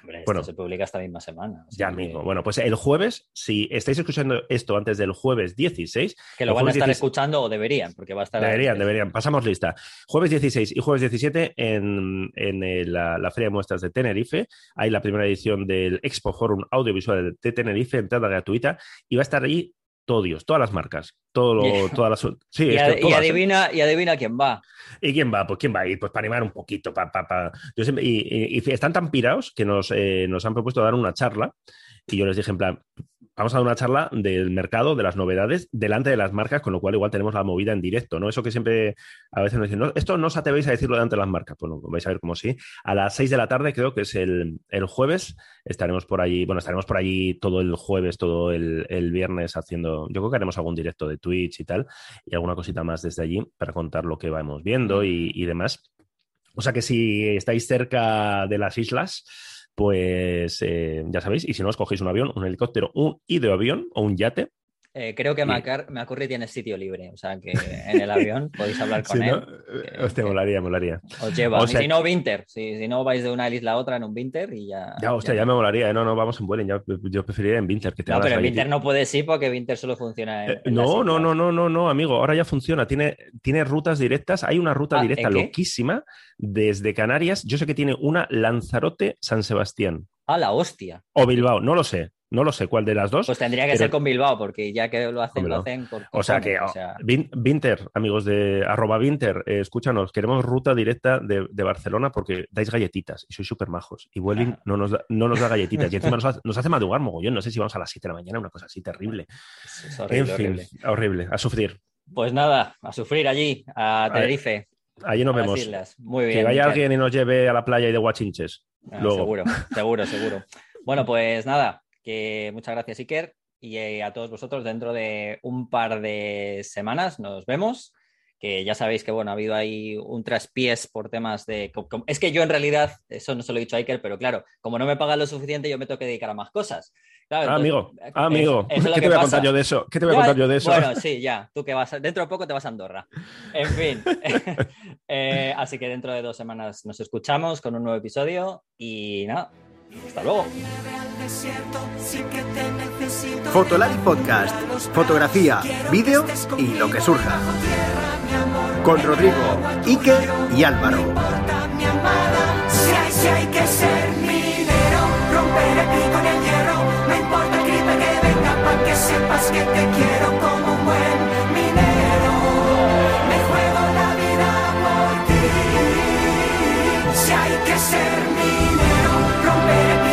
Hombre, bueno, se publica esta misma semana. Ya mismo. Bueno, pues el jueves, si estáis escuchando esto antes del jueves 16. Que lo van a estar escuchando o deberían, porque va a estar. Deberían, deberían. Pasamos lista. Jueves 16 y jueves 17 en, en la, la, Feria de Muestras de Tenerife. Hay la primera edición del Expo Forum Audiovisual de Tenerife, entrada gratuita. Y va a estar ahí todo Dios, todas las marcas, todo lo, todas las... Sí, y, adivina, y adivina quién va. ¿Y quién va? Pues quién va a ir, pues para animar un poquito, pa, pa, Yo y, están tan pirados que nos, eh, nos han propuesto dar una charla y yo les dije en plan, vamos a dar una charla del mercado, de las novedades, delante de las marcas, con lo cual igual tenemos la movida en directo, ¿no? Eso que siempre a veces nos dicen, no, esto no os atrevéis a decirlo delante de las marcas. Bueno, vais a ver cómo sí. A las 6 de la tarde, creo que es el, el jueves, estaremos por allí, bueno, estaremos por allí todo el jueves, todo el, el, viernes haciendo, yo creo que haremos algún directo de Twitch y tal, y alguna cosita más desde allí para contar lo que vamos viendo y, y demás. O sea que si estáis cerca de las islas, pues eh, ya sabéis, y si no, os cogéis un avión, un helicóptero, un hidroavión o un yate. Eh, creo que Macar, Macurri tiene sitio libre, o sea que en el avión podéis hablar con él. No, hostia, molaría, molaría. Os lleva, si no, Winter, si, si, no vais de una isla a otra en un Winter y ya. Ya, hostia, ya, me molaría, ¿eh? no, no, vamos en vuelo, ya, yo preferiría en Winter. Que te no, pero en Winter no puedes ir porque Winter solo funciona en. no, no, no, no, no, no, amigo, ahora ya funciona, tiene, tiene rutas directas, hay una ruta ah, directa loquísima desde Canarias, yo sé que tiene una Lanzarote-San Sebastián. A la hostia. O Bilbao, no lo sé. No lo sé cuál de las dos. Pues tendría que ser con Bilbao, porque ya que lo hacen, lo hacen por O sea que, Vinter, amigos de arroba Vinter, eh, escúchanos, queremos ruta directa de, Barcelona porque dais galletitas y sois súper majos. Y Vueling no, nos da, no nos da galletitas. y encima nos, hace, nos hace madrugar mogollón. No sé si vamos a las 7 de la mañana, una cosa así terrible. horrible, en fin, horrible. A sufrir. Pues nada, a sufrir allí, a Tenerife. Allí nos vemos. Muy bien. Que vaya alguien y nos lleve a la playa y de Guachinches. Ah, seguro, seguro, seguro. Bueno, pues nada, que muchas gracias, Iker, y eh, a todos vosotros dentro de un par de semanas nos vemos. Que ya sabéis que bueno, ha habido ahí un traspiés por temas de. Es que yo en realidad, eso no se lo he dicho a Iker, pero claro, como no me pagan lo suficiente, yo me tengo que dedicar a más cosas. Ah, amigo, ah, amigo. ¿Qué te voy a contar yo de eso? ¿Qué te voy a contar yo de eso? Bueno, sí, ya. Tú que vas, dentro de poco te vas a Andorra. En fin. Eh, así que dentro de dos semanas nos escuchamos con un nuevo episodio y nada. Hasta luego. Fotolari Podcast. Fotografía, vídeo y lo que surja. Con Rodrigo, Ike y Álvaro. Si hay que ser minero, romper aquí con el hierro, no importa el crimen que venga, para que sepas que te quiero como un buen minero. Me juego la vida por ti. Si hay que ser minero. Yeah.